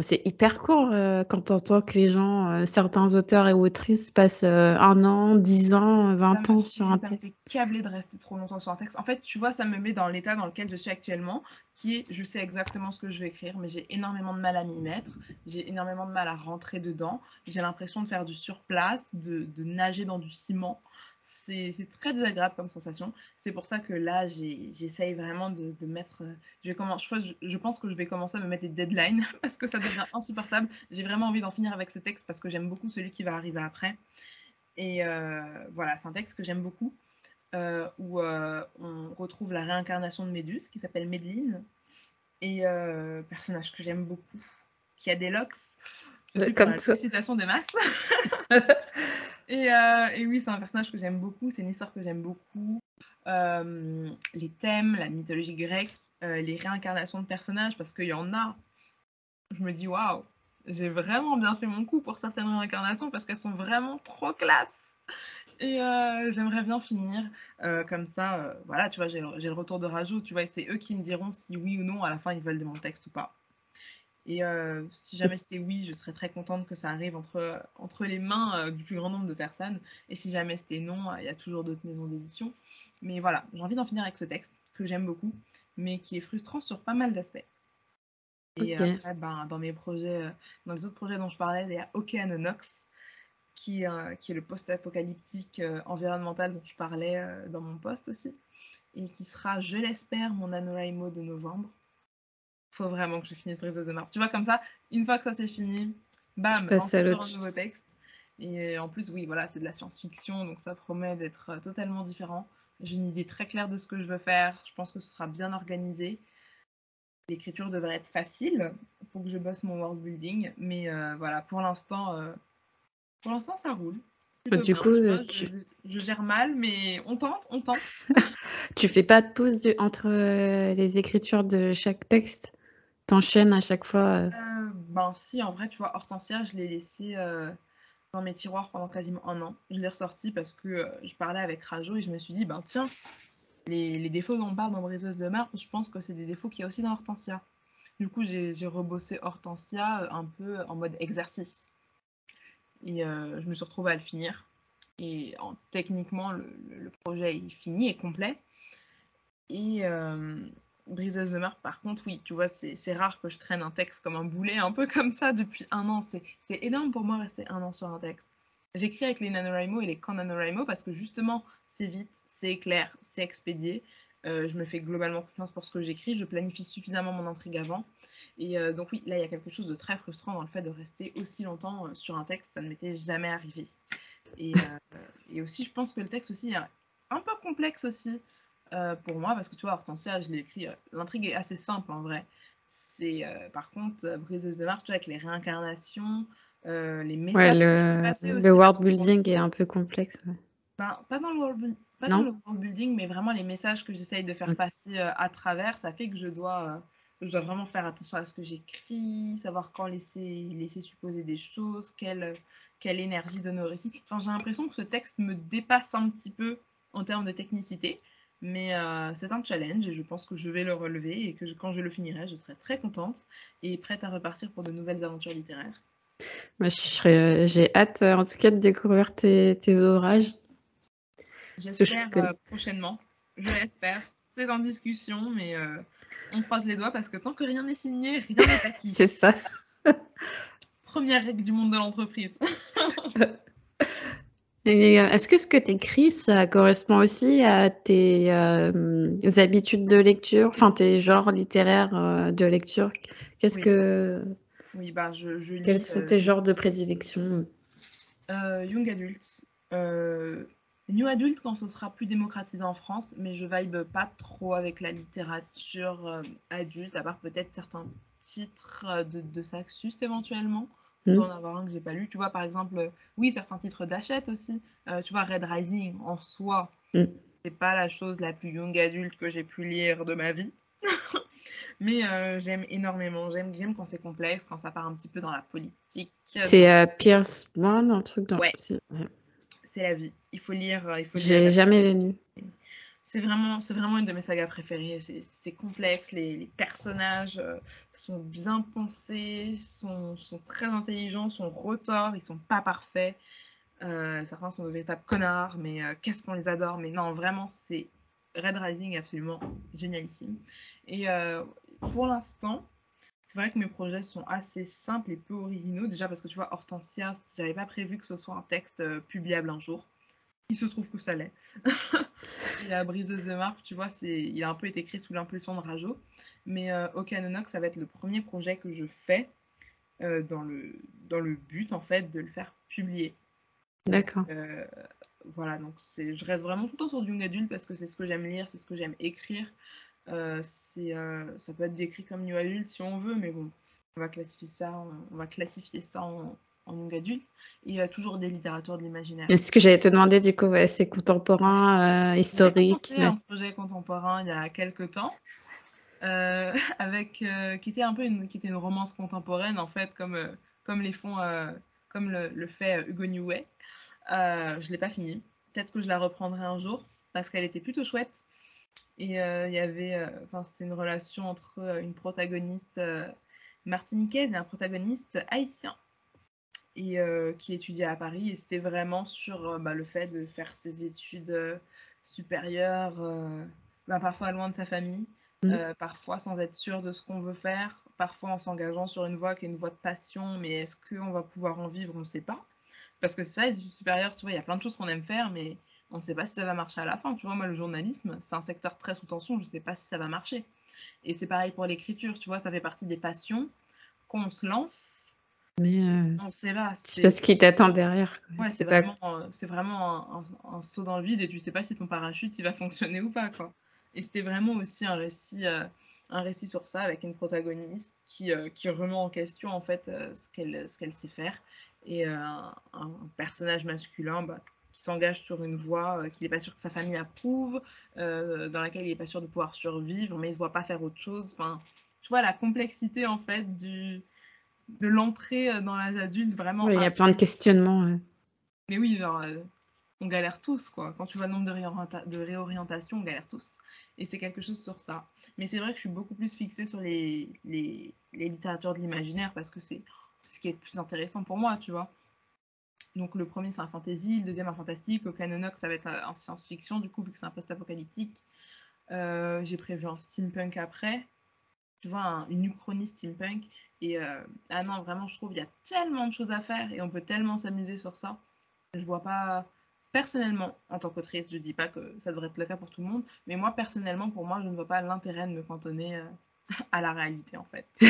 C'est hyper court euh, quand on entend que les gens, euh, certains auteurs et autrices passent euh, un an, dix ans, vingt ans sur un texte. Ça me fait câbler de rester trop longtemps sur un texte. En fait, tu vois, ça me met dans l'état dans lequel je suis actuellement, qui est, je sais exactement ce que je vais écrire, mais j'ai énormément de mal à m'y mettre, j'ai énormément de mal à rentrer dedans, j'ai l'impression de faire du surplace, de, de nager dans du ciment c'est très désagréable comme sensation. C'est pour ça que là, j'essaye vraiment de, mettre. Euh, je, commence, je, pense que je vais commencer à me mettre des deadlines parce que ça devient insupportable. J'ai vraiment envie d'en finir avec ce texte parce que j'aime beaucoup celui qui va arriver après. Et euh, voilà, c'est un texte que j'aime beaucoup euh, où on retrouve la réincarnation de Méduse qui s'appelle Médeline et personnage que j'aime beaucoup qui a des locks. Comme ça. Citation des masses. Euh, et, oui, c'est un personnage que j'aime beaucoup, c'est une histoire que j'aime beaucoup. Euh, les thèmes, la mythologie grecque, euh, les réincarnations de personnages, parce qu'il y en a. Je me dis, waouh, j'ai vraiment bien fait mon coup pour certaines réincarnations parce qu'elles sont vraiment trop classe. Et j'aimerais bien finir comme ça. voilà, tu vois, j'ai le, retour de Rajou, tu vois, et c'est eux qui me diront si oui ou non à la fin ils veulent de mon texte ou pas. Et euh, si jamais c'était oui, je serais très contente que ça arrive entre, entre les mains euh, du plus grand nombre de personnes. Et si jamais c'était non, euh, il y a toujours d'autres maisons d'édition. Mais voilà, j'ai envie d'en finir avec ce texte que j'aime beaucoup, mais qui est frustrant sur pas mal d'aspects. Et après, ben, dans mes projets, dans les autres projets dont je parlais, il y a Okeanonox, qui, qui est le post-apocalyptique environnemental dont je parlais dans mon post aussi, et qui sera, je l'espère, mon NaNoWriMo de novembre faut vraiment que je finisse Briseuse de Marbre. Tu vois, comme ça, une fois que ça c'est fini, bam, on sur un nouveau texte. Et en plus, oui, voilà, c'est de la science-fiction, donc ça promet d'être euh, totalement différent. J'ai une idée très claire de ce que je veux faire. Je pense que ce sera bien organisé. L'écriture devrait être facile. Il faut que je bosse mon world building. Mais euh, voilà, pour l'instant, euh, pour l'instant, ça roule. Du coup, je, gère mal, mais on tente, on tente. tu fais pas de pause entre les écritures de chaque texte? T'enchaînes à chaque fois euh? Euh, Ben si, en vrai, tu vois, Hortensia, je l'ai laissé euh, dans mes tiroirs pendant quasiment un an. Je l'ai ressorti parce que je parlais avec Rajo et je me suis dit, ben tiens, les, défauts dont on parle dans Briseuse de Marbre, je pense que c'est des défauts qu'il y a aussi dans Hortensia. Du coup, j'ai rebossé Hortensia un peu en mode exercice. Et je me suis retrouvée à le finir. Et en, techniquement, le, le, projet est fini et complet. Et, Briseuse de marque, par contre, oui, tu vois, c'est rare que je traîne un texte comme un boulet, un peu comme ça depuis un an. C'est énorme pour moi rester un an sur un texte. J'écris avec les NaNoWriMo et les camps NaNoWriMo parce que justement, c'est vite, c'est clair, c'est expédié. Euh, je me fais globalement confiance pour ce que j'écris, je planifie suffisamment mon intrigue avant. Et euh, donc oui, là, il y a quelque chose de très frustrant dans le fait de rester aussi longtemps euh, sur un texte, ça ne m'était jamais arrivé. Et, aussi, je pense que le texte aussi est un peu complexe aussi. Euh, pour moi, parce que tu vois, Hortensia, je l'ai écrit, euh, l'intrigue est assez simple en vrai. C'est euh, par contre Briseuse de Mars, tu vois, avec les réincarnations, les messages. Ouais, le, le world building est un peu complexe. Ben, pas dans le world, pas dans le world building, mais vraiment les messages que j'essaye de faire passer à travers, ça fait que je dois, je dois vraiment faire attention à ce que j'écris, savoir quand laisser, laisser supposer des choses, quelle, quelle énergie donner au récit. Enfin, j'ai l'impression que ce texte me dépasse un petit peu en termes de technicité. Mais euh, c'est un challenge et je pense que je vais le relever et que quand je le finirai, je serai très contente et prête à repartir pour de nouvelles aventures littéraires. Moi, j'ai hâte en tout cas de découvrir tes, tes orages. J'espère euh, prochainement. Je l'espère. C'est en discussion, mais euh, on croise les doigts parce que tant que rien n'est signé, rien n'est acquis. C'est ça. Première règle du monde de l'entreprise. Est-ce que ce que tu écris, ça correspond aussi à tes habitudes de lecture, enfin tes genres littéraires de lecture? Qu'est-ce que oui, bah, je, je Quels sont tes genres de prédilection? euh, Young Adult. Euh, New Adult quand ce sera plus démocratisé en France, mais je vibe pas trop avec la littérature euh, adulte, à part peut-être certains titres de, de Saxus éventuellement. Je hmm. en avoir un que j'ai pas lu. Tu vois, par exemple, oui, certains titres d'achète aussi. tu vois, Red Rising en soi, mm. c'est pas la chose la plus young adulte que j'ai pu lire de ma vie. Mais euh, j'aime énormément. J'aime, j'aime quand c'est complexe, quand ça part un petit peu dans la politique. C'est euh, Pierce One, un truc dans. Ouais. C'est, la vie. Il faut lire. Euh, il faut J'ai jamais lu. C'est vraiment, c'est vraiment une de mes sagas préférées. C'est, complexe. Les, personnages sont bien pensés, sont, très intelligents, sont retors, ils sont pas parfaits. certains sont de véritables connards, mais qu'est-ce qu'on les adore. Mais non, vraiment, c'est Red Rising absolument génialissime. Et pour l'instant, c'est vrai que mes projets sont assez simples et peu originaux. Déjà parce que tu vois, Hortensia, j'avais pas prévu que ce soit un texte euh, publiable un jour. Il se trouve que ça l'est. la briseuse de marque, tu vois, c'est, il a un peu été écrit sous l'impulsion de Rajo. Mais euh, Okanonox, ça va être le premier projet que je fais euh, dans, le, dans le but, en fait, de le faire publier. D'accord. Euh, voilà, donc c'est, je reste vraiment tout le temps sur du young adulte parce que c'est ce que j'aime lire, c'est ce que j'aime écrire. Euh, c'est, ça peut être décrit comme new adulte si on veut, mais bon, on va classifier ça, on va classifier ça en, en young adulte. il y a toujours des littératures de l'imaginaire. est ce que j'allais te demander, du coup, c'est contemporain, euh, historique. J'ai un projet contemporain il y a quelques temps. avec qui était un peu une, qui était une romance contemporaine en fait comme comme les font comme le, le, fait Hugo Newey je l'ai pas fini peut-être que je la reprendrai un jour parce qu'elle était plutôt chouette et euh, il y avait, euh, enfin, c'était une relation entre euh, une protagoniste martiniquaise et un protagoniste haïtien et qui étudiait à Paris. Et c'était vraiment sur bah, le fait de faire ses études supérieures, bah, parfois loin de sa famille, mmh. parfois sans être sûr de ce qu'on veut faire, parfois en s'engageant sur une voie qui est une voie de passion, mais est-ce qu'on va pouvoir en vivre? On ne sait pas. Parce que c'est ça, les études supérieures, tu vois, il y a plein de choses qu'on aime faire, mais on ne sait pas si ça va marcher à la fin. Tu vois, moi, le journalisme, c'est un secteur très sous tension, je ne sais pas si ça va marcher. Et c'est pareil pour l'écriture, tu vois, ça fait partie des passions qu'on se lance. Mais euh, sait pas. C'est pas ce qui t'attend derrière. c'est vraiment, euh, vraiment un, saut dans le vide et tu sais pas si ton parachute il va fonctionner ou pas. Quoi. Et c'était vraiment aussi un récit, euh, un récit sur ça avec une protagoniste qui, qui remet en question en fait ce qu'elle ce qu'elle sait faire et un, un, personnage masculin bah, qui s'engage sur une voie euh, qu'il n'est pas sûr que sa famille approuve, euh, dans laquelle il n'est pas sûr de pouvoir survivre, mais il ne se voit pas faire autre chose. Enfin, tu vois la complexité en fait du, de l'entrée euh, dans l'âge adulte vraiment. il y a plein de questionnements. Mais oui, genre, on galère tous quoi. Quand tu vois le nombre de, de réorientations, on galère tous. Et c'est quelque chose sur ça. Mais c'est vrai que je suis beaucoup plus fixée sur les, les, les littératures de l'imaginaire parce que c'est ce qui est le plus intéressant pour moi, tu vois. Donc le premier c'est un fantasy, le deuxième un fantastique, au Canonox ça va être un science-fiction du coup vu que c'est un post-apocalyptique. Euh, j'ai prévu un steampunk après, tu vois, une uchronie steampunk. Et euh, ah non, vraiment je trouve il y a tellement de choses à faire et on peut tellement s'amuser sur ça. Je vois pas, personnellement, en tant qu'autrice, je dis pas que ça devrait être le cas pour tout le monde, mais moi personnellement, pour moi, je ne vois pas l'intérêt de me cantonner euh, à la réalité en fait.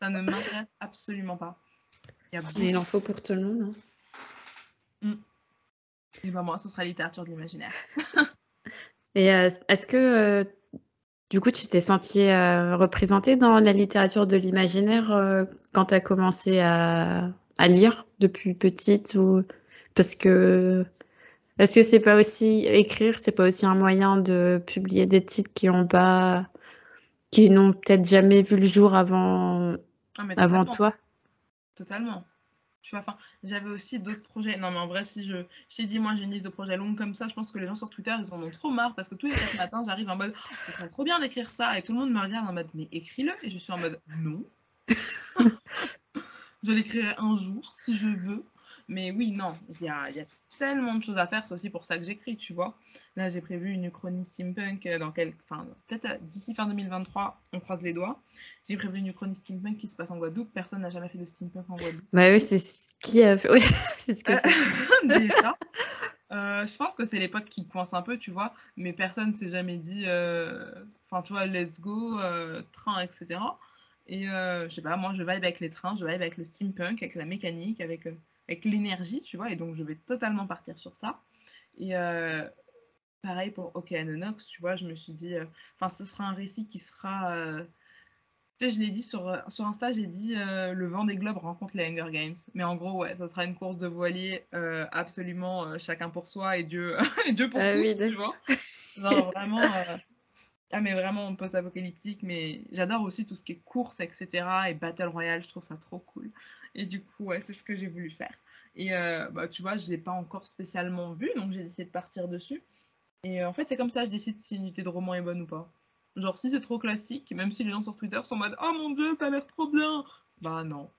ça ne m'intéresse absolument pas. Il, en faut pour tout le monde. Hein. Mm. Et ben moi, ce sera littérature de l'imaginaire. Et euh, est-ce que, euh, du coup, tu t'es sentie euh, représentée dans la littérature de l'imaginaire quand tu as commencé à, à, lire depuis petite ou... Parce que. Est-ce que c'est pas aussi écrire, c'est pas aussi un moyen de publier des titres qui ont pas, qui n'ont peut-être jamais vu le jour avant, ah, avant toi? Totalement. Enfin, j'avais aussi d'autres projets. Non, mais en vrai, si je, je t'ai dit, moi, j'ai une liste de projets longs comme ça, je pense que les gens sur Twitter, ils en ont trop marre parce que tous les matins, j'arrive en mode, oh, serait trop bien d'écrire ça. Et tout le monde me regarde en mode, mais écris-le. Et je suis en mode, non. je l'écrirai un jour, si je veux. Mais oui, non, il y a, y a, tellement de choses à faire. C'est aussi pour ça que j'écris, tu vois. Là, j'ai prévu une uchronie steampunk dans quelques. Enfin, peut-être d'ici fin 2023, on croise les doigts. J'ai prévu une uchronie steampunk qui se passe en Guadeloupe. Personne n'a jamais fait de steampunk en Guadeloupe. Bah oui, c'est ce qui a fait. Oui, c'est ce que Déjà. Euh, je pense que c'est potes qui coincent un peu, tu vois, mais personne s'est jamais dit, euh, enfin, tu vois, let's go, euh, train, etc. Et je sais pas, moi, je vibe avec les trains, je vibe avec le steampunk, avec la mécanique, avec, avec l'énergie, tu vois, et donc je vais totalement partir sur ça. Et pareil pour OK Anonox, tu vois, je me suis dit, enfin, ce sera un récit qui sera tu sais, je l'ai dit sur, euh, sur Insta, j'ai dit euh, le vent des globes rencontre les Hunger Games. Mais en gros, ouais, ça sera une course de voilier euh, absolument chacun pour soi et Dieu, et Dieu pour ah tous, tu vois. Genre vraiment, ah mais vraiment post-apocalyptique, mais j'adore aussi tout ce qui est course, etc. et Battle Royale, je trouve ça trop cool. Et du coup, ouais, c'est ce que j'ai voulu faire. Et bah, tu vois, je ne l'ai pas encore spécialement vu, donc j'ai décidé de partir dessus. Et en fait, c'est comme ça, je décide si une unité de roman est bonne ou pas. Genre, si c'est trop classique, même si les gens sur Twitter sont en mode Oh mon dieu, ça a l'air trop bien Bah non.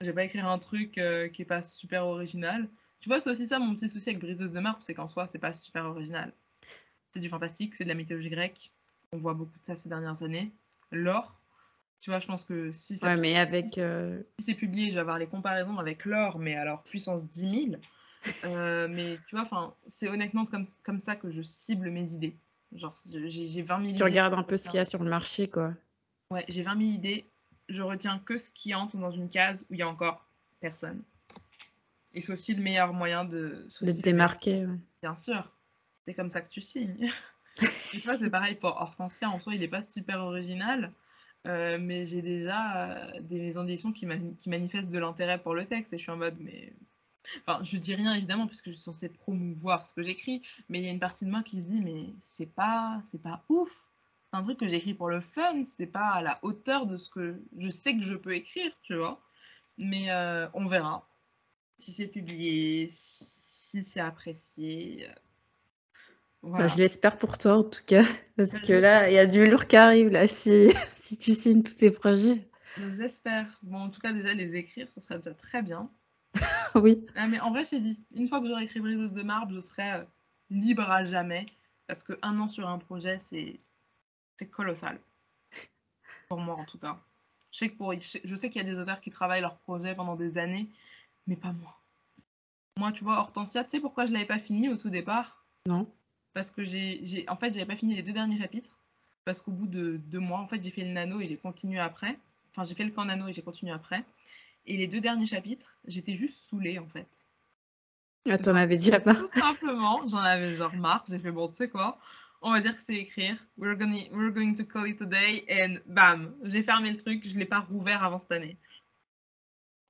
Je vais pas écrire un truc euh, qui est pas super original. Tu vois, c'est aussi ça mon petit souci avec Briseuse de Marbre, c'est qu'en soi, c'est pas super original. C'est du fantastique, c'est de la mythologie grecque. On voit beaucoup de ça ces dernières années. L'or, tu vois, je pense que si c'est mais avec, euh, si, publié, je vais avoir les comparaisons avec l'or, mais alors puissance 10 000. Euh, mais tu vois, c'est honnêtement comme, comme ça que je cible mes idées. Genre, j'ai 20 000 Tu regardes un peu ce qu'il y a sur le marché, quoi. Ouais, j'ai 20 000 idées. Je retiens que ce qui entre dans une case où il y a encore personne. Et c'est aussi le meilleur moyen de... De te démarquer, Bien sûr. C'est comme ça que tu signes. tu vois, c'est pareil pour Hortensia. En soi, il n'est pas super original. Euh, mais j'ai déjà euh, des maisons qui manifestent de l'intérêt pour le texte. Et je suis en mode, mais Enfin, je dis rien évidemment puisque je suis censée promouvoir ce que j'écris, mais il y a une partie de moi qui se dit mais c'est pas c'est pas ouf. C'est un truc que j'écris pour le fun, c'est pas à la hauteur de ce que je sais que je peux écrire, tu vois. Mais euh, on verra si c'est publié, si c'est apprécié. Je l'espère pour toi en tout cas, parce que là, il y a du lourd qui arrive là, si, si tu signes tous tes projets. J'espère. Bon, en tout cas, déjà, les écrire, ce serait déjà très bien. oui. Ah, mais en vrai, c'est dit. Une fois que j'aurai écrit Briseuse de marbre, je serai euh, libre à jamais. Parce qu'un an sur un projet, c'est colossal. Pour moi, en tout cas. Je sais, pour... je sais qu'il y a des auteurs qui travaillent leur projet pendant des années, mais pas moi. Moi, tu vois, Hortensia, tu sais pourquoi je l'avais pas fini au tout départ? Non. Parce que j'ai, en fait, j'avais pas fini les deux derniers chapitres. Parce qu'au bout de deux mois, en fait, j'ai fait le nano et j'ai continué après. Enfin, j'ai fait le camp nano et j'ai continué après. Et les deux derniers chapitres, j'étais juste saoulée en fait. Ah, t'en avais déjà pas Tout simplement, j'en avais genre marre. J'ai fait bon, tu sais quoi On va dire que c'est écrire. We're going, we're going to call it a day. And bam J'ai fermé le truc, je l'ai pas rouvert avant cette année.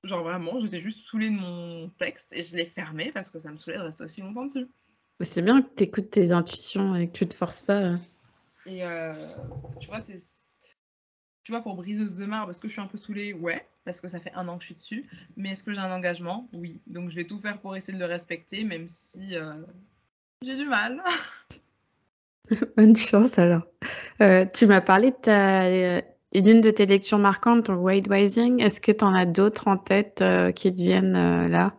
Genre vraiment, j'étais juste saoulée de mon texte et je l'ai fermé parce que ça me saoulait de rester aussi longtemps dessus. C'est bien que tu écoutes tes intuitions et que tu te forces pas. Hein. Et euh, tu vois, c'est tu vois, pour Briseuse de marbre, est-ce que je suis un peu saoulée Ouais, parce que ça fait un an que je suis dessus. Mais est-ce que j'ai un engagement? Oui. Donc je vais tout faire pour essayer de le respecter, même si euh, j'ai du mal. Bonne chance alors. Euh, tu m'as parlé de ta, une de tes lectures marquantes, Wade Rising. Est-ce que tu en as d'autres en tête euh, qui te viennent là?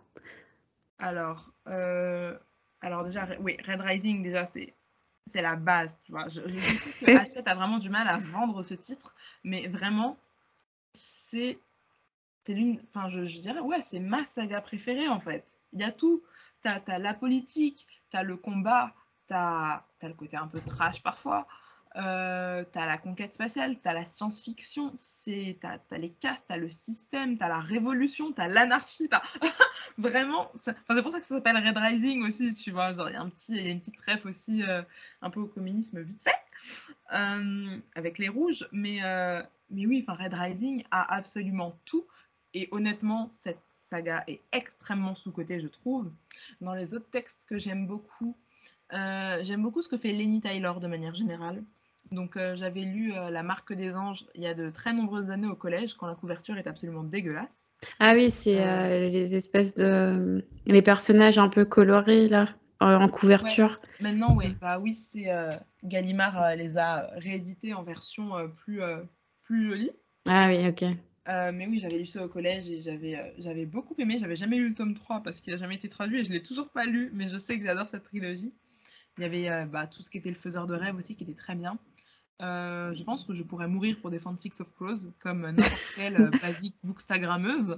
Alors, alors déjà, oui, Red Rising, déjà, c'est c'est la base, tu vois. Je, je que Hachette a vraiment du mal à vendre ce titre, mais vraiment, c'est c'est l'une, enfin, je, dirais, ouais, c'est ma saga préférée en fait. Il y a tout. T'as as la politique, t'as le combat, t'as as le côté un peu trash parfois, euh, t'as la conquête spatiale, t'as la science-fiction, t'as as les castes, t'as le système, t'as la révolution, t'as l'anarchie, t'as vraiment. C'est pour ça que ça s'appelle Red Rising aussi, tu vois. Il y, a un petit, y a une petite ref aussi euh, un peu au communisme vite fait, euh, avec les rouges. Mais, euh, mais oui, Red Rising a absolument tout. Et honnêtement, cette saga est extrêmement sous-cotée, je trouve. Dans les autres textes que j'aime beaucoup, j'aime beaucoup ce que fait Lenny Tyler de manière générale. Donc euh, j'avais lu euh, La Marque des Anges il y a de très nombreuses années au collège quand la couverture est absolument dégueulasse. Ah oui, c'est euh, les espèces de les personnages un peu colorés là en couverture. Maintenant oui, bah oui, c'est Gallimard les a réédités en version plus plus jolie. Ah oui, OK. Mais oui, j'avais lu ça au collège et j'avais j'avais beaucoup aimé. J'avais jamais lu le tome 3 parce qu'il n'a jamais été traduit et je l'ai toujours pas lu, mais je sais que j'adore cette trilogie. Il y avait bah, tout ce qui était le faiseur de rêve aussi qui était très bien. Je pense que je pourrais mourir pour défendre Six of Crows comme n'importe quelle basique bookstagrammeuse.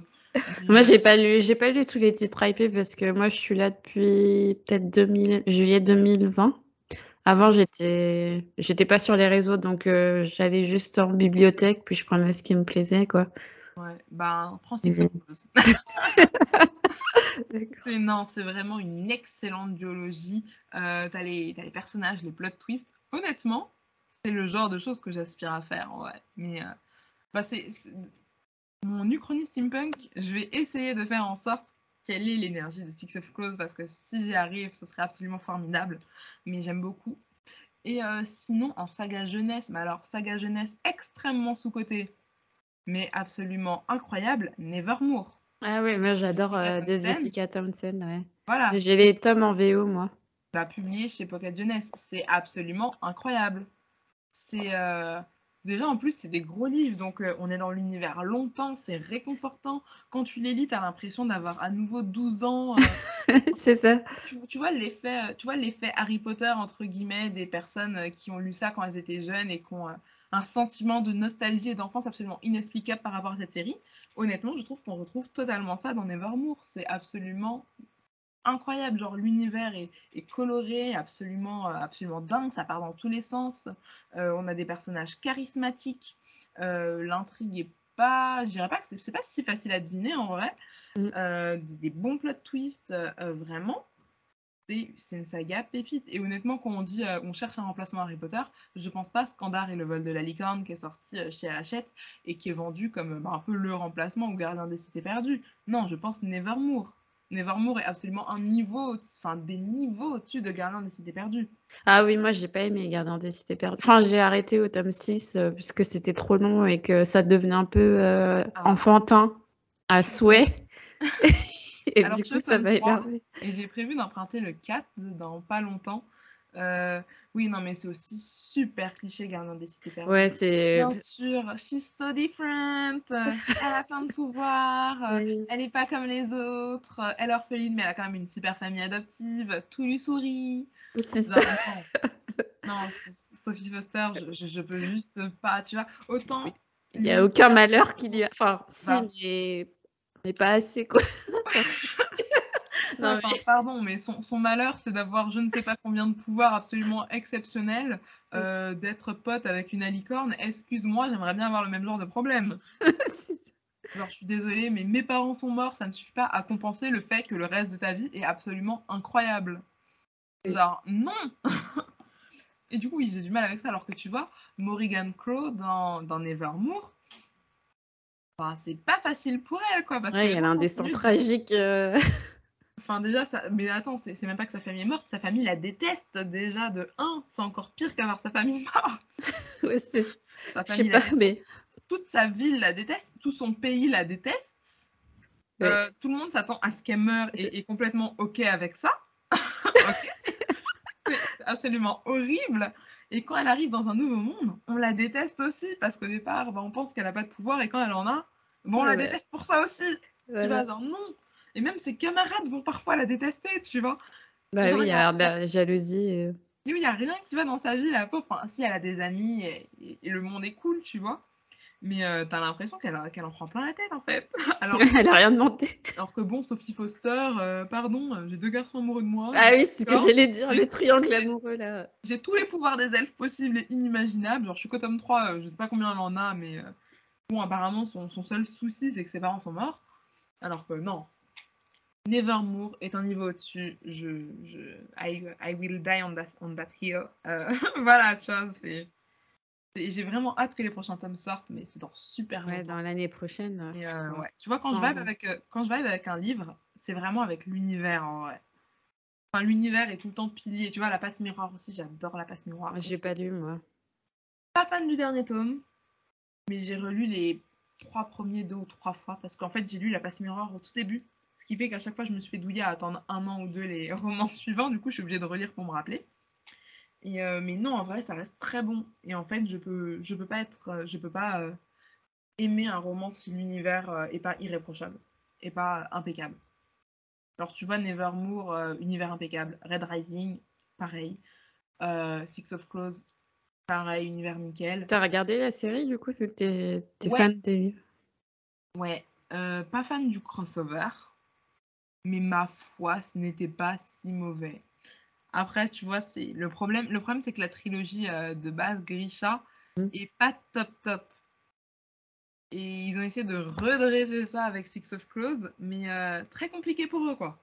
Moi, j'ai pas lu, j'ai pas lu tous les titres hypés parce que moi, je suis là depuis peut-être 2000, juillet 2020. Avant, j'étais, j'étais pas sur les réseaux, donc euh, j'allais juste en bibliothèque, puis je prenais ce qui me plaisait, quoi. Ouais, ben, prends ces mhm. c'est, non, c'est vraiment une excellente biologie. Euh, t'as, les, les personnages, les plot twists. Honnêtement, c'est le genre de choses que j'aspire à faire, ouais. Mais euh, bah, c'est, mon Uchronie Steampunk, je vais essayer de faire en sorte quelle est l'énergie de Six of Crows parce que si j'y arrive, ce serait absolument formidable. Mais j'aime beaucoup. Et euh, sinon, en saga jeunesse, mais alors saga jeunesse extrêmement sous-côté, mais absolument incroyable, Nevermore. Ah oui, moi j'adore euh, Jessica Townsend, ouais. Voilà. J'ai les tomes en VO, moi. Bah, publié chez Pocket Jeunesse. C'est absolument incroyable. C'est. Euh, Déjà, en plus, c'est des gros livres, donc euh, on est dans l'univers longtemps, c'est réconfortant. Quand tu les lis, tu as l'impression d'avoir à nouveau 12 ans. Euh, c'est ça. Tu, vois l'effet, tu vois l'effet Harry Potter entre guillemets des personnes qui ont lu ça quand elles étaient jeunes et qui ont un sentiment de nostalgie et d'enfance absolument inexplicable par rapport à cette série. Honnêtement, je trouve qu'on retrouve totalement ça dans Nevermore. C'est absolument incroyable, genre l'univers est, coloré, absolument, euh, absolument dingue, ça part dans tous les sens. Euh, on a des personnages charismatiques, euh, l'intrigue est pas, je dirais pas que c'est pas si facile à deviner en vrai. Mm. des bons plot twists, vraiment. C'est une saga pépite. Et honnêtement, quand on dit on cherche un remplacement Harry Potter, je pense pas Scandar et le vol de la licorne qui est sorti chez Hachette et qui est vendu comme bah, un peu le remplacement au Gardien des Cités Perdues. Non, je pense Nevermore. Nevermore est absolument un niveau, enfin des niveaux au-dessus de Gardien des Cités Perdues. Ah oui, moi j'ai pas aimé Gardien des Cités Perdues. Enfin, j'ai arrêté au tome 6 euh, puisque c'était trop long et que ça devenait un peu euh, ah. enfantin à souhait. et du coup, ça m'a énervé. Et j'ai prévu d'emprunter le 4 dans pas longtemps. Euh, oui, non, mais c'est aussi super cliché, Gardien des Cités Perdues. Ouais, c'est. Bien sûr, she's so different. elle a plein de pouvoirs. Elle n'est pas comme les autres. Elle est orpheline, mais elle a quand même une super famille adoptive. Tout lui sourit. C'est ça. Non, Sophie Foster, je, je, peux juste pas, tu vois. Autant. Il n'y a aucun malheur qui lui a. Enfin, si, bah. mais... mais pas assez, quoi. non, Pardon, mais son, malheur, c'est d'avoir je ne sais pas combien de pouvoirs absolument exceptionnels, euh, d'être pote avec une alicorne. Excuse-moi, j'aimerais bien avoir le même genre de problème. Genre, je suis désolée, mais mes parents sont morts, ça ne suffit pas à compenser le fait que le reste de ta vie est absolument incroyable. Genre, non Et du coup, oui, j'ai du mal avec ça, alors que tu vois, Morrigan Crow dans, dans Nevermore, c'est pas facile pour elle, quoi. Parce elle a un destin tragique. Euh. Enfin, déjà, ça... mais attends, c'est même pas que sa famille est morte, sa famille la déteste déjà de 1. C'est encore pire qu'avoir sa famille morte. ouais, c'est sa famille pas, mais... Toute sa ville la déteste, tout son pays la déteste. Euh, tout le monde s'attend à ce qu'elle meure et est complètement OK avec ça. c'est absolument horrible. Et quand elle arrive dans un nouveau monde, on la déteste aussi parce qu'au départ, bah, on pense qu'elle n'a pas de pouvoir et quand elle en a, bon, on la déteste pour ça aussi. Tu vas genre non, et même ses camarades vont parfois la détester, tu vois. Bah oui, il y a la jalousie. Il n'y a rien qui va dans sa vie, la pauvre. Enfin, si elle a des amis et, le monde est cool, tu vois. Mais euh, t'as l'impression qu'elle en prend plein la tête, en fait. Alors, elle a rien demandé. Alors que bon, Sophie Foster, euh, pardon, euh, j'ai deux garçons amoureux de moi. Ah oui, c'est ce que j'allais dire, le triangle amoureux, là. J'ai tous les pouvoirs des elfes possibles et inimaginables. Genre, je suis qu'au tome 3, je sais pas combien elle en a, mais bon, apparemment, son, son seul souci, c'est que ses parents sont morts. Alors que non, Nevermore est un niveau au-dessus. Je, je, I, I, will die on that, on that hill. Euh, voilà, tu vois, c'est. J'ai vraiment hâte que les prochains tomes sortent, mais c'est dans super Ouais, dans l'année prochaine. Euh, ouais. Tu vois, quand je, vibe avec, euh, quand je avec un livre, c'est vraiment avec l'univers en vrai. Enfin, l'univers est tout le temps pilier. Tu vois, la passe miroir aussi, j'adore la passe miroir. J'ai pas lu, moi. Pas fan du dernier tome, mais j'ai relu les trois premiers deux ou trois fois parce qu'en fait, j'ai lu la passe miroir au tout début ce qui fait qu'à chaque fois, je me suis fait douiller à attendre un an ou deux les romans suivants. Du coup, je suis obligée de relire pour me rappeler. Et euh, mais non, en vrai, ça reste très bon. Et en fait, je peux, je peux pas être, euh, je peux pas euh, aimer un roman si l'univers est pas irréprochable et pas impeccable. Alors tu vois Nevermore, univers impeccable, Red Rising, pareil, Six of Crows, pareil, univers nickel. T'as regardé la série du coup vu que t'es es fan des livres? Ouais, pas fan du crossover, mais ma foi, ce n'était pas si mauvais. Après, tu vois, c'est le problème. Le problème, c'est que la trilogie euh, de base, Grisha, mmh. est pas top top. Et ils ont essayé de redresser ça avec Six of Crows, mais euh, très compliqué pour eux, quoi.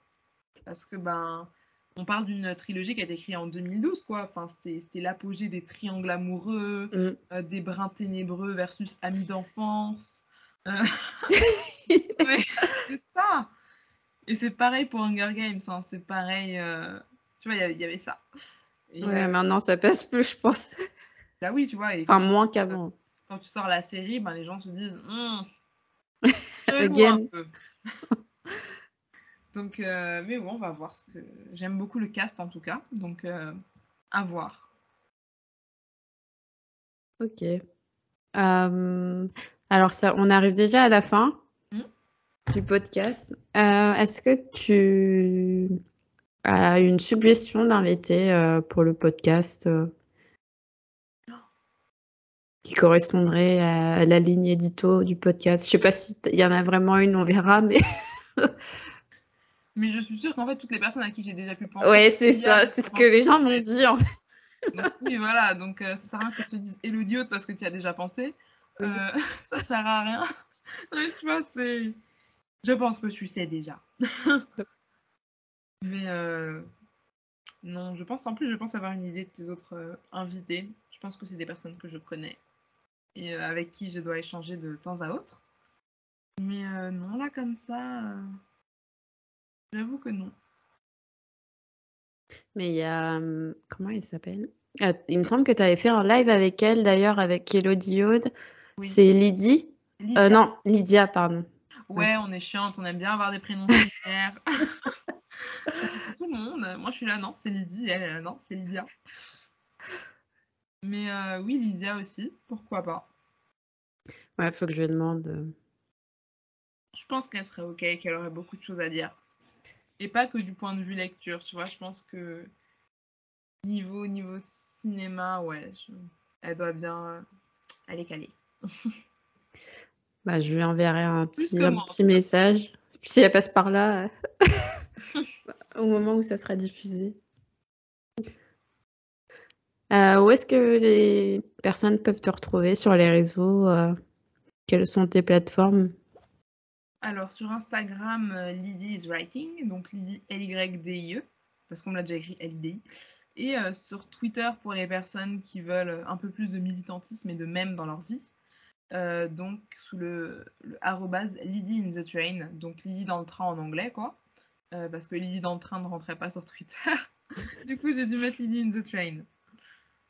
Parce que, ben, on parle d'une trilogie qui a été écrite en 2012, quoi. Enfin, c'était l'apogée des triangles amoureux, mmh. euh, des brins ténébreux versus amis d'enfance. c'est ça. Et c'est pareil pour Hunger Games, hein. c'est pareil. Tu vois, il y, avait ça. ouais, euh, maintenant ça passe plus, je pense. Bah oui, tu vois. enfin, moins qu'avant. Quand tu sors la série, ben, les gens se disent hum, Again. donc, euh, mais bon, on va voir. Ce que... J'aime beaucoup le cast en tout cas. Donc, euh, à voir. Ok. alors, ça, on arrive déjà à la fin? Du podcast. Est-ce que tu une suggestion d'invité euh, pour le podcast euh, qui correspondrait à, la ligne édito du podcast? Je sais pas s'il y en a vraiment une, on verra, mais. mais je suis sûre qu'en fait, toutes les personnes à qui j'ai déjà pu penser. Ouais, c'est ça, c'est ce que les gens m'ont dit en fait. oui, voilà, donc euh, ça sert à rien que je te dise Elodie parce que tu as déjà pensé. ça sert à rien. tu vois, c'est. Je pense que tu sais déjà. Mais euh, non, je pense en plus, je pense avoir une idée de tes autres euh, invités. Je pense que c'est des personnes que je connais et euh, avec qui je dois échanger de temps à autre. Mais non, là comme ça, j'avoue que non. Mais il y a. Comment elle s'appelle? Il me semble que tu avais fait un live avec elle d'ailleurs, avec Elodie Aude. C'est Lydie? Non, Lydia, pardon. Ouais, on est chiante, on aime bien avoir des prénoms similaires. tout le monde. Moi, je suis là, non, c'est Lydie. Elle, non, c'est Lydia. Mais euh, oui, Lydia aussi, pourquoi pas. Ouais, faut que je lui demande. Euh. Je pense qu'elle serait OK, qu'elle aurait beaucoup de choses à dire. Et pas que du point de vue lecture, tu vois. Je pense que niveau, niveau cinéma, ouais, elle doit bien. Euh, aller caler. bah, je lui enverrai un petit, un petit message. Puis si elle passe par là, au moment où ça sera diffusé. Euh, où est-ce que les personnes peuvent te retrouver sur les réseaux euh, Quelles sont tes plateformes? Alors, sur Instagram, euh, Lydie is Writing, donc Lydie L-Y-D-I-E, parce qu'on l'a déjà écrit L-I-D-I. Et sur Twitter, pour les personnes qui veulent un peu plus de militantisme et de même dans leur vie, donc sous le, le Lydie in the Train, donc Lydie dans le train en anglais, quoi. Euh, parce que Lydie dans le train ne rentrait pas sur Twitter. du coup, j'ai dû mettre Lydie in the train.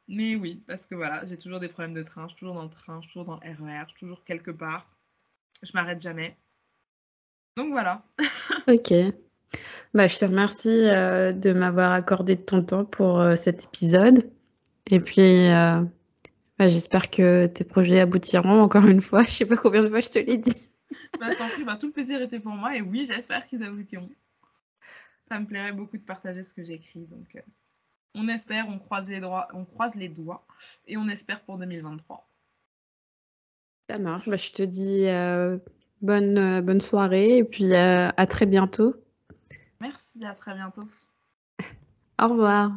Mais oui, parce que voilà, j'ai toujours des problèmes de train, je suis toujours dans le train, je suis toujours dans le RER, je suis toujours quelque part. Je m'arrête jamais. Donc voilà. ok. Bah, je te remercie euh, de m'avoir accordé de ton temps pour euh, cet épisode. Et puis, bah, j'espère que tes projets aboutiront encore une fois. Je sais pas combien de fois je te l'ai dit. bah, bah, tout le plaisir était pour moi et oui, j'espère qu'ils aboutiront ça me plairait beaucoup de partager ce que j'écris. Donc, euh, on espère, on croise, les doigts, on croise les doigts et on espère pour 2023. Ça marche. Bah, je te dis euh, bonne, euh, bonne soirée et puis à très bientôt. Merci, à très bientôt. Au revoir.